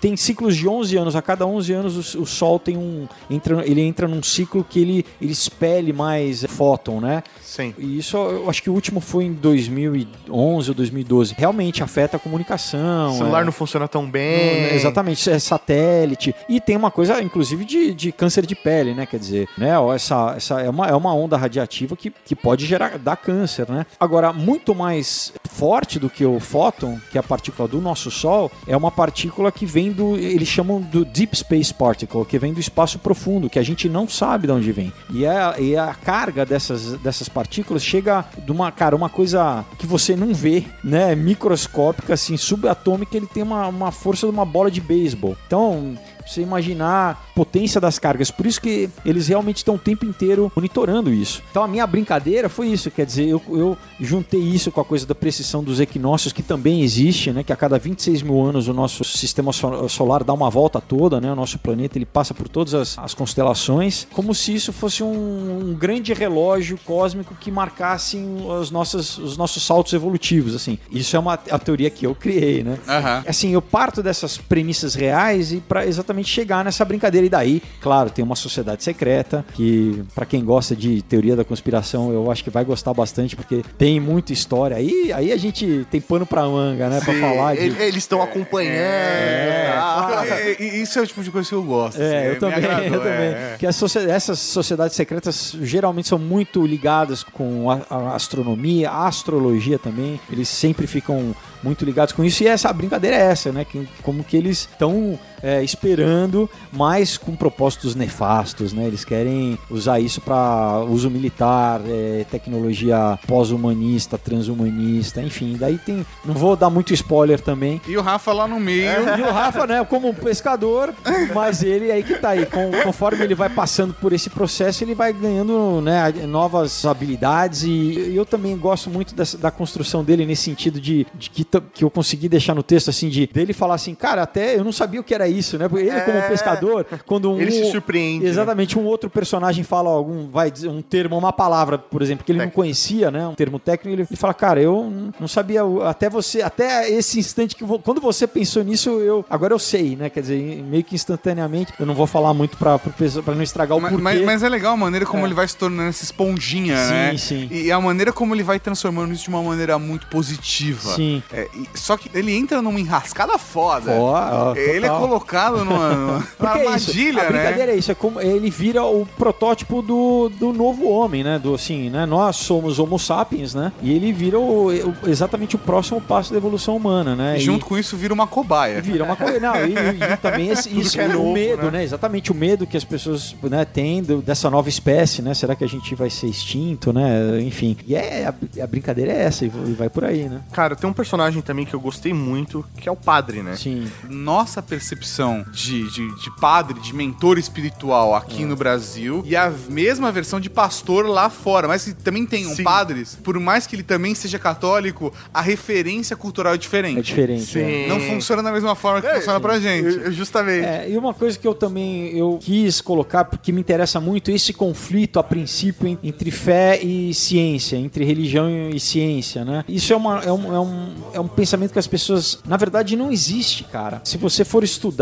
Speaker 3: tem ciclos de 11 anos, a cada 11 anos o, o Sol tem um entra, ele entra num ciclo que ele, ele expele mais fóton, né?
Speaker 2: Sim.
Speaker 3: E isso eu acho que o último foi em 2011 ou 2012. Realmente afeta a comunicação.
Speaker 2: O celular
Speaker 3: é.
Speaker 2: não funciona tão bem.
Speaker 3: Não, Exatamente, é satélite. E tem uma coisa, inclusive, de, de câncer de pele, né? Quer dizer, né? ó, Essa, essa é, uma, é uma onda radiativa que, que pode gerar dar câncer, né? Agora, muito mais forte do que o fóton, que é a partícula do nosso Sol, é uma partícula que vem do. Eles chamam do Deep Space Particle, que vem do espaço profundo, que a gente não sabe de onde vem. E, é, e a carga dessas, dessas partículas chega de uma, cara, uma coisa que você não vê, né? Microscópica, assim, subatômica, ele tem uma, uma força de uma bola de beisebol. Então, você imaginar a potência das cargas. Por isso que eles realmente estão o tempo inteiro monitorando isso. Então a minha brincadeira foi isso, quer dizer, eu, eu juntei isso com a coisa da precisão dos equinócios, que também existe, né? Que a cada 26 mil anos o nosso sistema so- solar dá uma volta toda, né? O nosso planeta ele passa por todas as, as constelações, como se isso fosse um, um grande relógio cósmico que marcasse os nossos, os nossos saltos evolutivos, assim. Isso é uma a teoria que eu criei, né?
Speaker 1: Aham.
Speaker 3: assim, eu parto dessas premissas reais e para exatamente chegar nessa brincadeira. E daí, claro, tem uma sociedade secreta que, para quem gosta de teoria da conspiração, eu acho que vai gostar bastante, porque tem muita história. Aí, aí a gente tem pano pra manga, né? Pra
Speaker 2: Sim,
Speaker 3: falar de.
Speaker 2: ele- Eles estão acompanhando.
Speaker 3: É?
Speaker 1: É, é, Isso é o tipo de coisa que eu gosto. assim,
Speaker 3: É, eu
Speaker 1: me
Speaker 3: também,
Speaker 1: agradou,
Speaker 3: eu também.
Speaker 1: é, é.
Speaker 3: Que essas sociedades secretas geralmente são muito ligadas com a, a astronomia, a astrologia também. Eles sempre ficam muito ligados com isso. E essa a brincadeira é essa, né? Que, como que eles estão é, esperando, mas com propósitos nefastos, né? Eles querem usar isso para uso militar, é, tecnologia pós-humanista, transhumanista, enfim. Daí tem. Não vou dar muito spoiler também.
Speaker 1: E o Rafa lá no meio.
Speaker 3: E o Rafa, né, como um pescador, mas ele aí que tá aí. Com- conforme ele vai passando por esse processo, ele vai ganhando né, novas habilidades. E eu também gosto muito dessa- da construção dele nesse sentido de, de que, que eu consegui deixar no texto assim, de dele falar assim, cara, até eu não sabia o que era isso, né? Porque ele, como pescador, quando um.
Speaker 2: Ele se surpreende, né?
Speaker 3: Exatamente, um outro personagem fala algum, vai dizer um termo, uma palavra, por exemplo, que ele não conhecia, né? Um termo técnico, ele, fala, cara, eu não sabia, até você, até esse instante que quando você pensou nisso, eu agora eu sei, né? Quer dizer, meio que instantaneamente, eu não vou falar muito pra, pra não estragar o
Speaker 1: Mas,
Speaker 3: porquê.
Speaker 1: mas- mas é legal a maneira como
Speaker 3: É.
Speaker 1: ele vai se tornando essa esponjinha,
Speaker 3: Sim,
Speaker 1: né?
Speaker 3: sim.
Speaker 1: E a maneira como ele vai transformando isso de uma maneira muito positiva.
Speaker 3: Sim.
Speaker 1: É, É, e- só que ele entra numa enrascada foda.
Speaker 3: Ó, ó,
Speaker 1: ele é
Speaker 3: total.
Speaker 1: Colocado numa, numa
Speaker 3: Porque é isso,
Speaker 1: armadilha,
Speaker 3: a
Speaker 1: né?
Speaker 3: brincadeira é isso, é como ele vira o protótipo do, do novo homem, né? Do assim, né? Nós somos Homo sapiens, né? E ele vira o- o- exatamente o próximo passo da evolução humana, né?
Speaker 1: E junto com isso vira uma cobaia.
Speaker 3: Vira uma coisa. Não, e, e também esse, isso,
Speaker 2: que é
Speaker 3: o
Speaker 2: novo,
Speaker 3: medo,
Speaker 2: né?
Speaker 3: né? Exatamente o medo que as pessoas né, têm do- dessa nova espécie, né? Será que a gente vai ser extinto, né? Enfim. E é, a, a brincadeira é essa, e e vai por aí, né?
Speaker 2: Cara, tem um personagem também que eu gostei muito, que é o padre, né?
Speaker 3: Sim.
Speaker 1: Nossa percepção de, de, de padre, de mentor espiritual aqui no Brasil e a mesma versão de pastor lá fora. Mas que também tenham
Speaker 2: Sim.
Speaker 1: padres, por mais que ele também seja católico, a referência cultural é diferente.
Speaker 3: É diferente. é.
Speaker 1: Não funciona da mesma forma que funciona pra gente.
Speaker 2: Eu- Justamente.
Speaker 3: É, e uma coisa que eu também eu quis colocar, porque me interessa muito, esse conflito a princípio en- entre fé e ciência, entre religião e ciência, né? Isso é, uma, é, um, é, um, é um pensamento que as pessoas, na verdade, não existe, cara. Se você for estudar,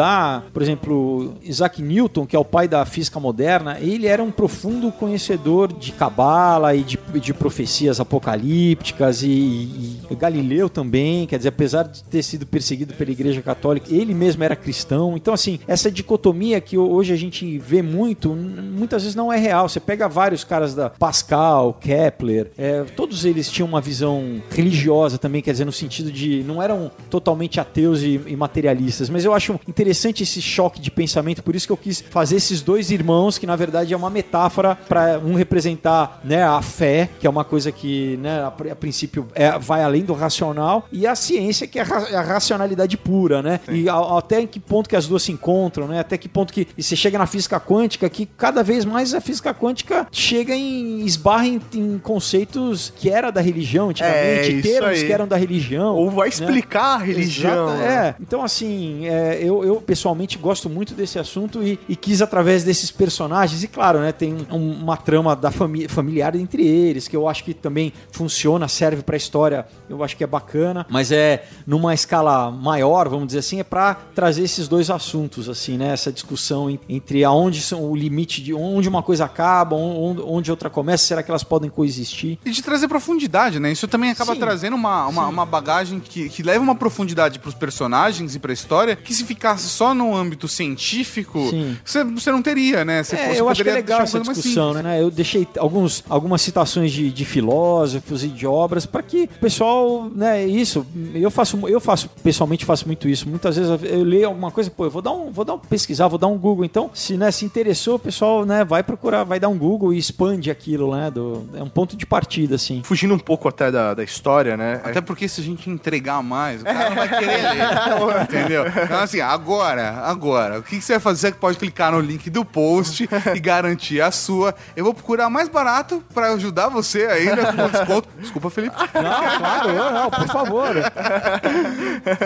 Speaker 3: por exemplo, Isaac Newton, que é o pai da física moderna, ele era um profundo conhecedor de cabala e de, de profecias apocalípticas e, e- e Galileu também, quer dizer, apesar de ter sido perseguido pela Igreja Católica, ele mesmo era cristão. Então, assim, essa dicotomia que hoje a gente vê muito, muitas vezes não é real. Você pega vários caras da Pascal, Kepler, é, todos eles tinham uma visão religiosa também, quer dizer, no sentido de não eram totalmente ateus e, e materialistas, mas eu acho interessante esse choque de pensamento, por isso que eu quis fazer esses dois irmãos, que na verdade é uma metáfora para um representar né, a fé, que é uma coisa que né, a, pri- a princípio é- vai além do racional, e a ciência, que é a, ra- a racionalidade pura, né? E a- até em que ponto que as duas se encontram, né? Até que ponto que e você chega na física quântica, que cada vez mais a física quântica chega em esbarra em, em conceitos que era da religião antigamente,
Speaker 2: É,
Speaker 3: termos
Speaker 2: aí.
Speaker 3: que eram da religião.
Speaker 2: Ou vai
Speaker 3: né?
Speaker 2: explicar a religião.
Speaker 3: Exata-
Speaker 2: né?
Speaker 3: é, então assim, é, eu, eu pessoalmente gosto muito desse assunto e, e quis através desses personagens, e claro, né, tem um- uma trama da família familiar entre eles, que eu acho que também funciona, serve pra história, eu acho que é bacana, mas é numa escala maior, vamos dizer assim, é pra trazer esses dois assuntos, assim, né, essa discussão en- entre aonde são o limite de onde uma coisa acaba, onde, onde outra começa, será que elas podem coexistir?
Speaker 1: E de trazer profundidade, né? Isso também acaba
Speaker 3: Sim.
Speaker 1: trazendo uma, uma, uma bagagem que, que leva uma profundidade pros personagens e pra história que se ficasse só no âmbito científico, você, você não teria, né? Você,
Speaker 3: É,
Speaker 1: você
Speaker 3: eu acho que é legal essa discussão, né? Eu deixei alguns, algumas citações de, de filósofos e de obras para que o pessoal, né, isso, eu faço, eu faço, pessoalmente faço muito isso. Muitas vezes eu leio alguma coisa, pô, eu vou dar um, vou dar um pesquisar, vou dar um Google. Então, se, né, se interessou, o pessoal, né, vai procurar, vai dar um Google e expande aquilo, né? Do, é um ponto de partida, assim.
Speaker 2: Fugindo um pouco até da, da história, né?
Speaker 1: Até porque se a gente entregar mais, o cara não vai querer ler. entendeu? Então, assim, agora, agora, o que que você vai fazer? Você pode clicar no link do post e garantir a sua. Eu vou procurar mais barato pra ajudar você ainda com desconto. Desculpa, Felipe.
Speaker 3: Não, claro, não, por favor.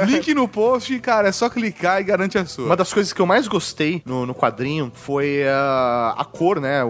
Speaker 1: Link no post, cara, é só clicar e garante a sua.
Speaker 2: Uma das coisas que eu mais gostei no, no quadrinho foi a, a cor, né? O,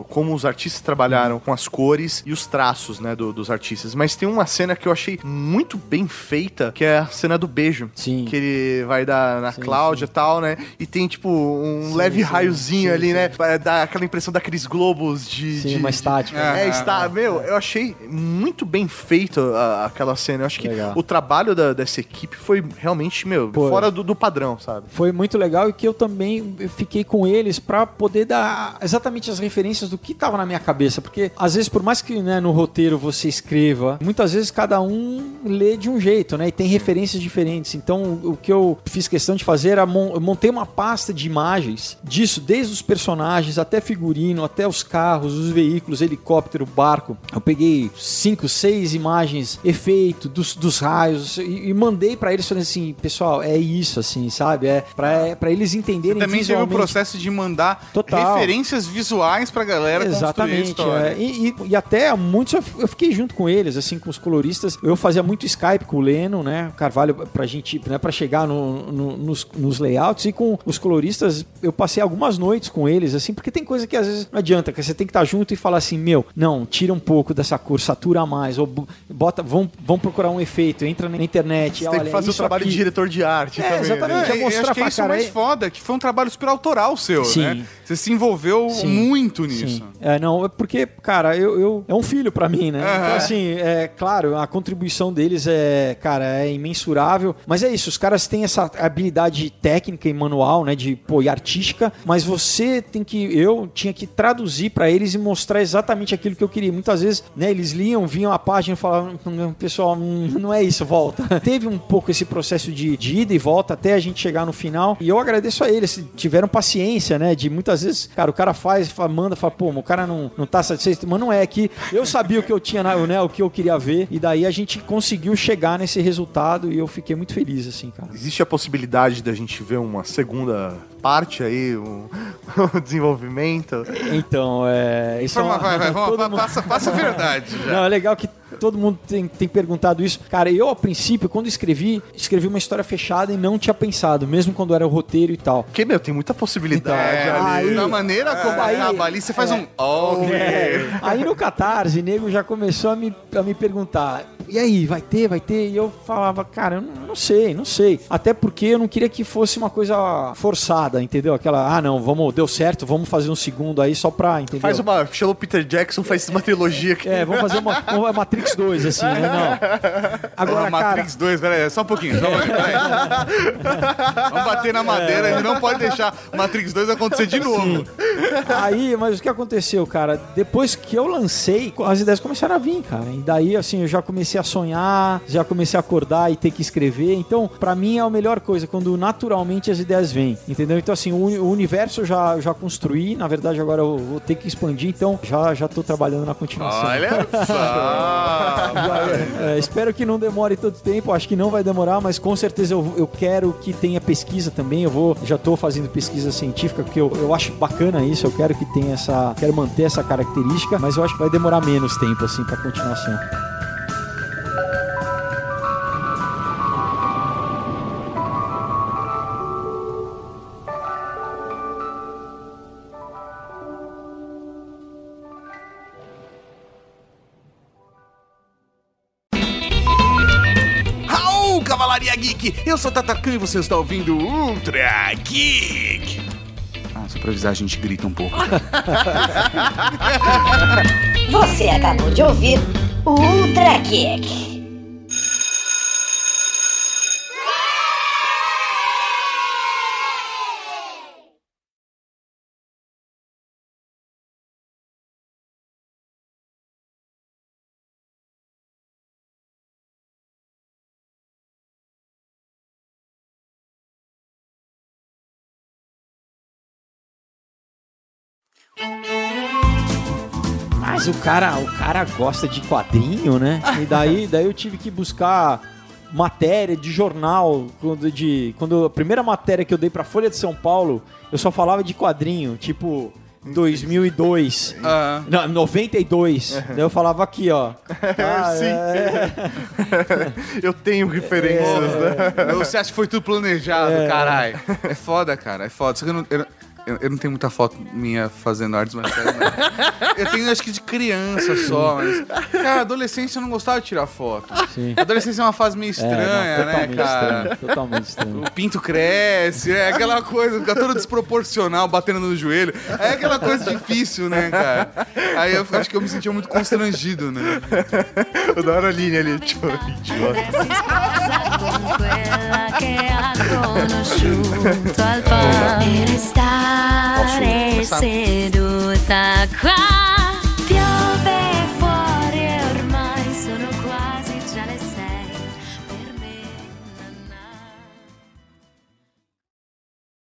Speaker 2: o- como os artistas trabalharam com as cores e os traços, né? do- dos artistas. Mas tem uma cena que eu achei muito bem feita, que é a cena do beijo.
Speaker 3: Sim.
Speaker 2: Que ele vai dar na
Speaker 3: Sim,
Speaker 2: Cláudia e tal, né? E tem, tipo, um
Speaker 3: Sim,
Speaker 2: leve
Speaker 3: sim,
Speaker 2: raiozinho
Speaker 3: sim,
Speaker 2: ali, né? Pra dar aquela impressão daqueles globos de.
Speaker 3: Sim,
Speaker 2: de-
Speaker 3: uma estática.
Speaker 2: É,
Speaker 1: Ah,
Speaker 2: está. Meu, eu achei muito bem feito a- aquela cena. Eu acho que
Speaker 3: Legal.
Speaker 2: o trabalho da- dessa equipe foi realmente, meu, fora do, do padrão, sabe?
Speaker 3: Foi muito legal e que eu também fiquei com eles pra poder dar exatamente as referências do que tava na minha cabeça, porque às vezes por mais que né, no roteiro você escreva, muitas vezes cada um lê de um jeito, né? E tem referências diferentes. Então o que eu fiz questão de fazer era mon eu montei uma pasta de imagens disso, desde os personagens até figurino, até os carros, os veículos, helicóptero, barco. Eu peguei cinco, seis imagens, efeito dos, dos raios e, e mandei pra eles falando assim, pessoal, é isso assim, sabe? É pra, é pra eles entenderem
Speaker 1: Também teve o
Speaker 3: visualmente.
Speaker 1: processo de mandar
Speaker 3: Total.
Speaker 1: referências visuais pra galera
Speaker 3: Exatamente. é. E, e- e até muitos eu, eu fiquei junto com eles, assim, com os coloristas. Eu fazia muito Skype com o Leno, né? O Carvalho, pra gente, né, pra chegar no- no- nos, nos layouts. E com os coloristas, eu passei algumas noites com eles, assim, porque tem coisa que às vezes não adianta, que você tem que estar junto e falar assim: meu, não, tira um pouco dessa cor, satura mais, ou bo- bota, vão, vão procurar um efeito, entra na internet.
Speaker 2: Você tem
Speaker 3: olha,
Speaker 2: que fazer o trabalho
Speaker 3: aqui.
Speaker 2: de diretor de arte
Speaker 3: É,
Speaker 2: também.
Speaker 3: exatamente.
Speaker 2: né?
Speaker 3: Já
Speaker 1: É,
Speaker 3: mostrar
Speaker 1: acho que é
Speaker 3: pra
Speaker 1: isso
Speaker 3: cara
Speaker 1: mais
Speaker 3: aí.
Speaker 1: foda, que foi um trabalho super autoral seu,
Speaker 3: Sim.
Speaker 1: né? Você se envolveu
Speaker 3: Sim.
Speaker 1: muito nisso.
Speaker 3: Sim. É, não, é porque, cara, eu, eu- é um filho pra mim, né?
Speaker 1: Aham.
Speaker 3: Então, assim, é claro, a contribuição deles é, é, cara, é imensurável. Mas é isso, os caras têm essa habilidade técnica e manual, né, de pô, e artística, mas você tem que, eu tinha que traduzir pra eles e mostrar exatamente aquilo que eu queria. Muitas vezes, né, eles liam, viam a página e falavam, "Hum, pessoal, não é isso, volta. Teve um pouco esse processo de, de ida e volta até a gente chegar no final. E eu agradeço a eles, tiveram paciência, né, de muitas vezes, cara, o cara faz, fa- manda, fala, pô, o cara não, não tá satisfeito, mas não é que eu sabia o que eu tinha, né, o que eu queria ver, e daí a gente conseguiu chegar nesse resultado e eu fiquei muito feliz, assim, cara.
Speaker 2: Existe a possibilidade da gente ver uma segunda parte aí, um, um desenvolvimento?
Speaker 3: Então, é. Isso é
Speaker 1: Vai,
Speaker 3: uma-
Speaker 1: vai, vai, vamos,
Speaker 3: mundo-
Speaker 1: passa, passa a verdade já.
Speaker 3: Não, é legal que todo mundo tem, tem perguntado isso. Cara, eu, a princípio, quando escrevi, escrevi uma história fechada e não tinha pensado, mesmo quando era o roteiro e tal.
Speaker 2: Porque, meu, tem muita possibilidade
Speaker 1: É,
Speaker 2: ali.
Speaker 3: aí-
Speaker 1: da maneira como
Speaker 3: aí-
Speaker 1: acaba ali, você faz um. Oh,
Speaker 3: É, aí no Catarse, nego já começou a me, a me perguntar: e aí, vai ter, vai ter? E eu falava, cara, eu não, não sei, não sei. Até porque eu não queria que fosse uma coisa forçada, entendeu? Aquela, ah, não, vamos, deu certo, vamos fazer um segundo aí só pra, entendeu?
Speaker 2: Faz uma. Chama o Peter Jackson, faz uma trilogia aqui.
Speaker 3: É, vamos fazer uma, uma Matrix 2, assim, né? Não. Agora, cara,
Speaker 1: Matrix 2, peraí, só um pouquinho, só um pouquinho. Vamos bater na madeira,
Speaker 3: É.
Speaker 1: ele não pode deixar Matrix 2 acontecer de novo.
Speaker 3: Aí, mas o que aconteceu, cara? Depois que eu lancei, as ideias começaram a vir, cara. E daí, assim, eu já comecei a sonhar, já comecei a acordar e ter que escrever. Então, pra mim é a melhor coisa, quando naturalmente as ideias vêm, entendeu? Então, assim, o, uni- o universo eu já, já construí, na verdade agora eu vou ter que expandir, então já, já tô trabalhando na continuação.
Speaker 1: Olha só.
Speaker 3: É, espero que não demore tanto tempo, acho que não vai demorar, mas com certeza eu, eu quero que tenha pesquisa também. Eu vou, já tô fazendo pesquisa científica, porque eu, eu acho bacana isso, eu quero que tenha essa. Quero manter essa característica, mas eu acho que vai demorar menos tempo, assim, pra continuação.
Speaker 1: Cavalaria Geek! Eu sou Tatacan e você está ouvindo Ultra Geek! Ah, só pra avisar, a gente grita um pouco.
Speaker 6: Você acabou de ouvir Ultra Geek.
Speaker 3: Mas o cara, o cara gosta de quadrinho, né? E daí, daí eu tive que buscar matéria de jornal, quando, de, quando a primeira matéria que eu dei pra Folha de São Paulo, eu só falava de quadrinho, tipo 2002,
Speaker 1: Ah.
Speaker 3: não, 92. Daí eu falava aqui, ó. Ah,
Speaker 2: Sim.
Speaker 3: é,
Speaker 2: Eu tenho referências, né?
Speaker 1: Você acha que foi tudo planejado,
Speaker 3: É.
Speaker 1: caralho? É foda, cara, é foda. Só que eu não, eu, não- eu- eu não tenho muita foto minha fazendo artes marciais, mas eu tenho acho que de criança só, mas... Cara, adolescência eu não gostava de tirar foto.
Speaker 3: Sim.
Speaker 1: Adolescência é uma fase meio
Speaker 3: É,
Speaker 1: estranha,
Speaker 3: não,
Speaker 1: né,
Speaker 3: totalmente
Speaker 1: cara?
Speaker 3: estranho, totalmente estranho.
Speaker 1: O pinto cresce, é aquela coisa, fica todo desproporcional, batendo no joelho. É aquela coisa difícil, né, cara? Aí eu acho que eu me sentia muito constrangido, né?
Speaker 2: O da Aroline ali, tipo, idiota.
Speaker 11: Ha conosciuto